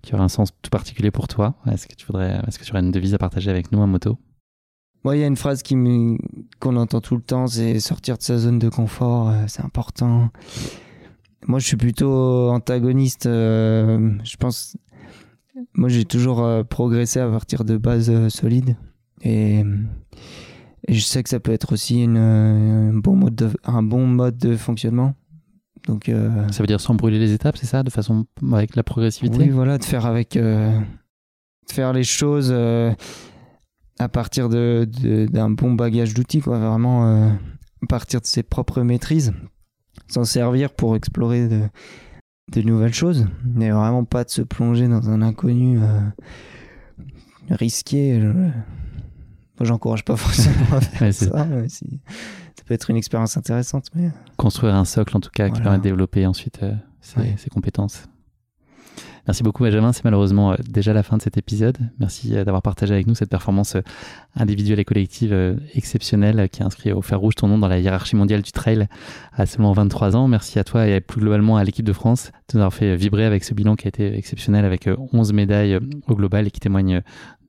qui aura un sens tout particulier pour toi. Est-ce que tu voudrais, est-ce que tu aurais une devise à partager avec nous, un motto? Moi, il y a une phrase qu'on entend tout le temps, c'est sortir de sa zone de confort. Euh, c'est important. Moi, je suis plutôt antagoniste. Euh, je pense. Moi, j'ai toujours euh, progressé à partir de bases solides. Et, je sais que ça peut être aussi une, un, bon mode de, un bon mode de fonctionnement. Donc, ça veut dire sans brûler les étapes, c'est ça, de façon avec la progressivité. Oui, voilà, de faire avec, de faire les choses à partir de d'un bon bagage d'outils, quoi. Vraiment à partir de ses propres maîtrises s'en servir pour explorer de, nouvelles choses, mais vraiment pas de se plonger dans un inconnu euh, risqué. Moi, j'encourage pas forcément à faire ça. ça peut être une expérience intéressante. Mais... Construire un socle, en tout cas, qui permet de développer ensuite euh, ses compétences. Merci beaucoup Benjamin, c'est malheureusement euh, déjà la fin de cet épisode. Merci euh, d'avoir partagé avec nous cette performance individuelle et collective exceptionnelle qui a inscrit au fer rouge ton nom dans la hiérarchie mondiale du trail à seulement 23 ans. Merci à toi et plus globalement à l'équipe de France de nous avoir fait vibrer avec ce bilan qui a été exceptionnel avec 11 médailles au global et qui témoigne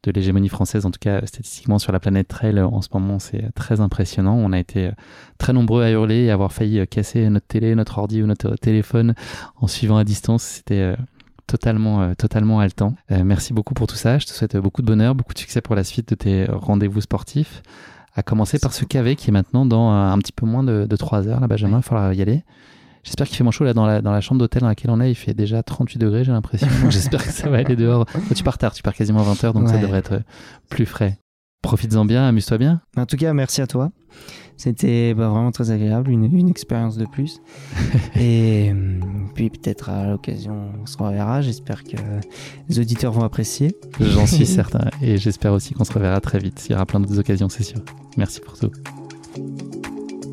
de l'hégémonie française, en tout cas statistiquement sur la planète trail en ce moment, c'est très impressionnant. On a été très nombreux à hurler et avoir failli casser notre télé, notre ordi ou notre téléphone en suivant à distance. C'était totalement, euh, totalement haletant. Euh, merci beaucoup pour tout ça. Je te souhaite beaucoup de bonheur, beaucoup de succès pour la suite de tes rendez-vous sportifs. À commencer par ce KV qui est maintenant dans un petit peu moins de, 3 heures, là, Benjamin. Il faudra y aller. J'espère qu'il fait moins chaud là dans la, dans la chambre d'hôtel dans laquelle on est. Il fait déjà 38 degrés, j'ai l'impression. J'espère que ça va aller dehors. tu pars tard, tu pars quasiment 20 heures, donc ça devrait être plus frais. Profites-en bien, amuse-toi bien. En tout cas, merci à toi. C'était bah, vraiment très agréable, une, une expérience de plus. et euh, puis peut-être à l'occasion, on se reverra. J'espère que les auditeurs vont apprécier. J'en suis certain. Et j'espère aussi qu'on se reverra très vite. Il y aura plein d'autres occasions, c'est sûr. Merci pour tout.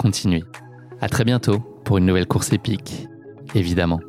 continuez. À très bientôt pour une nouvelle course épique, évidemment.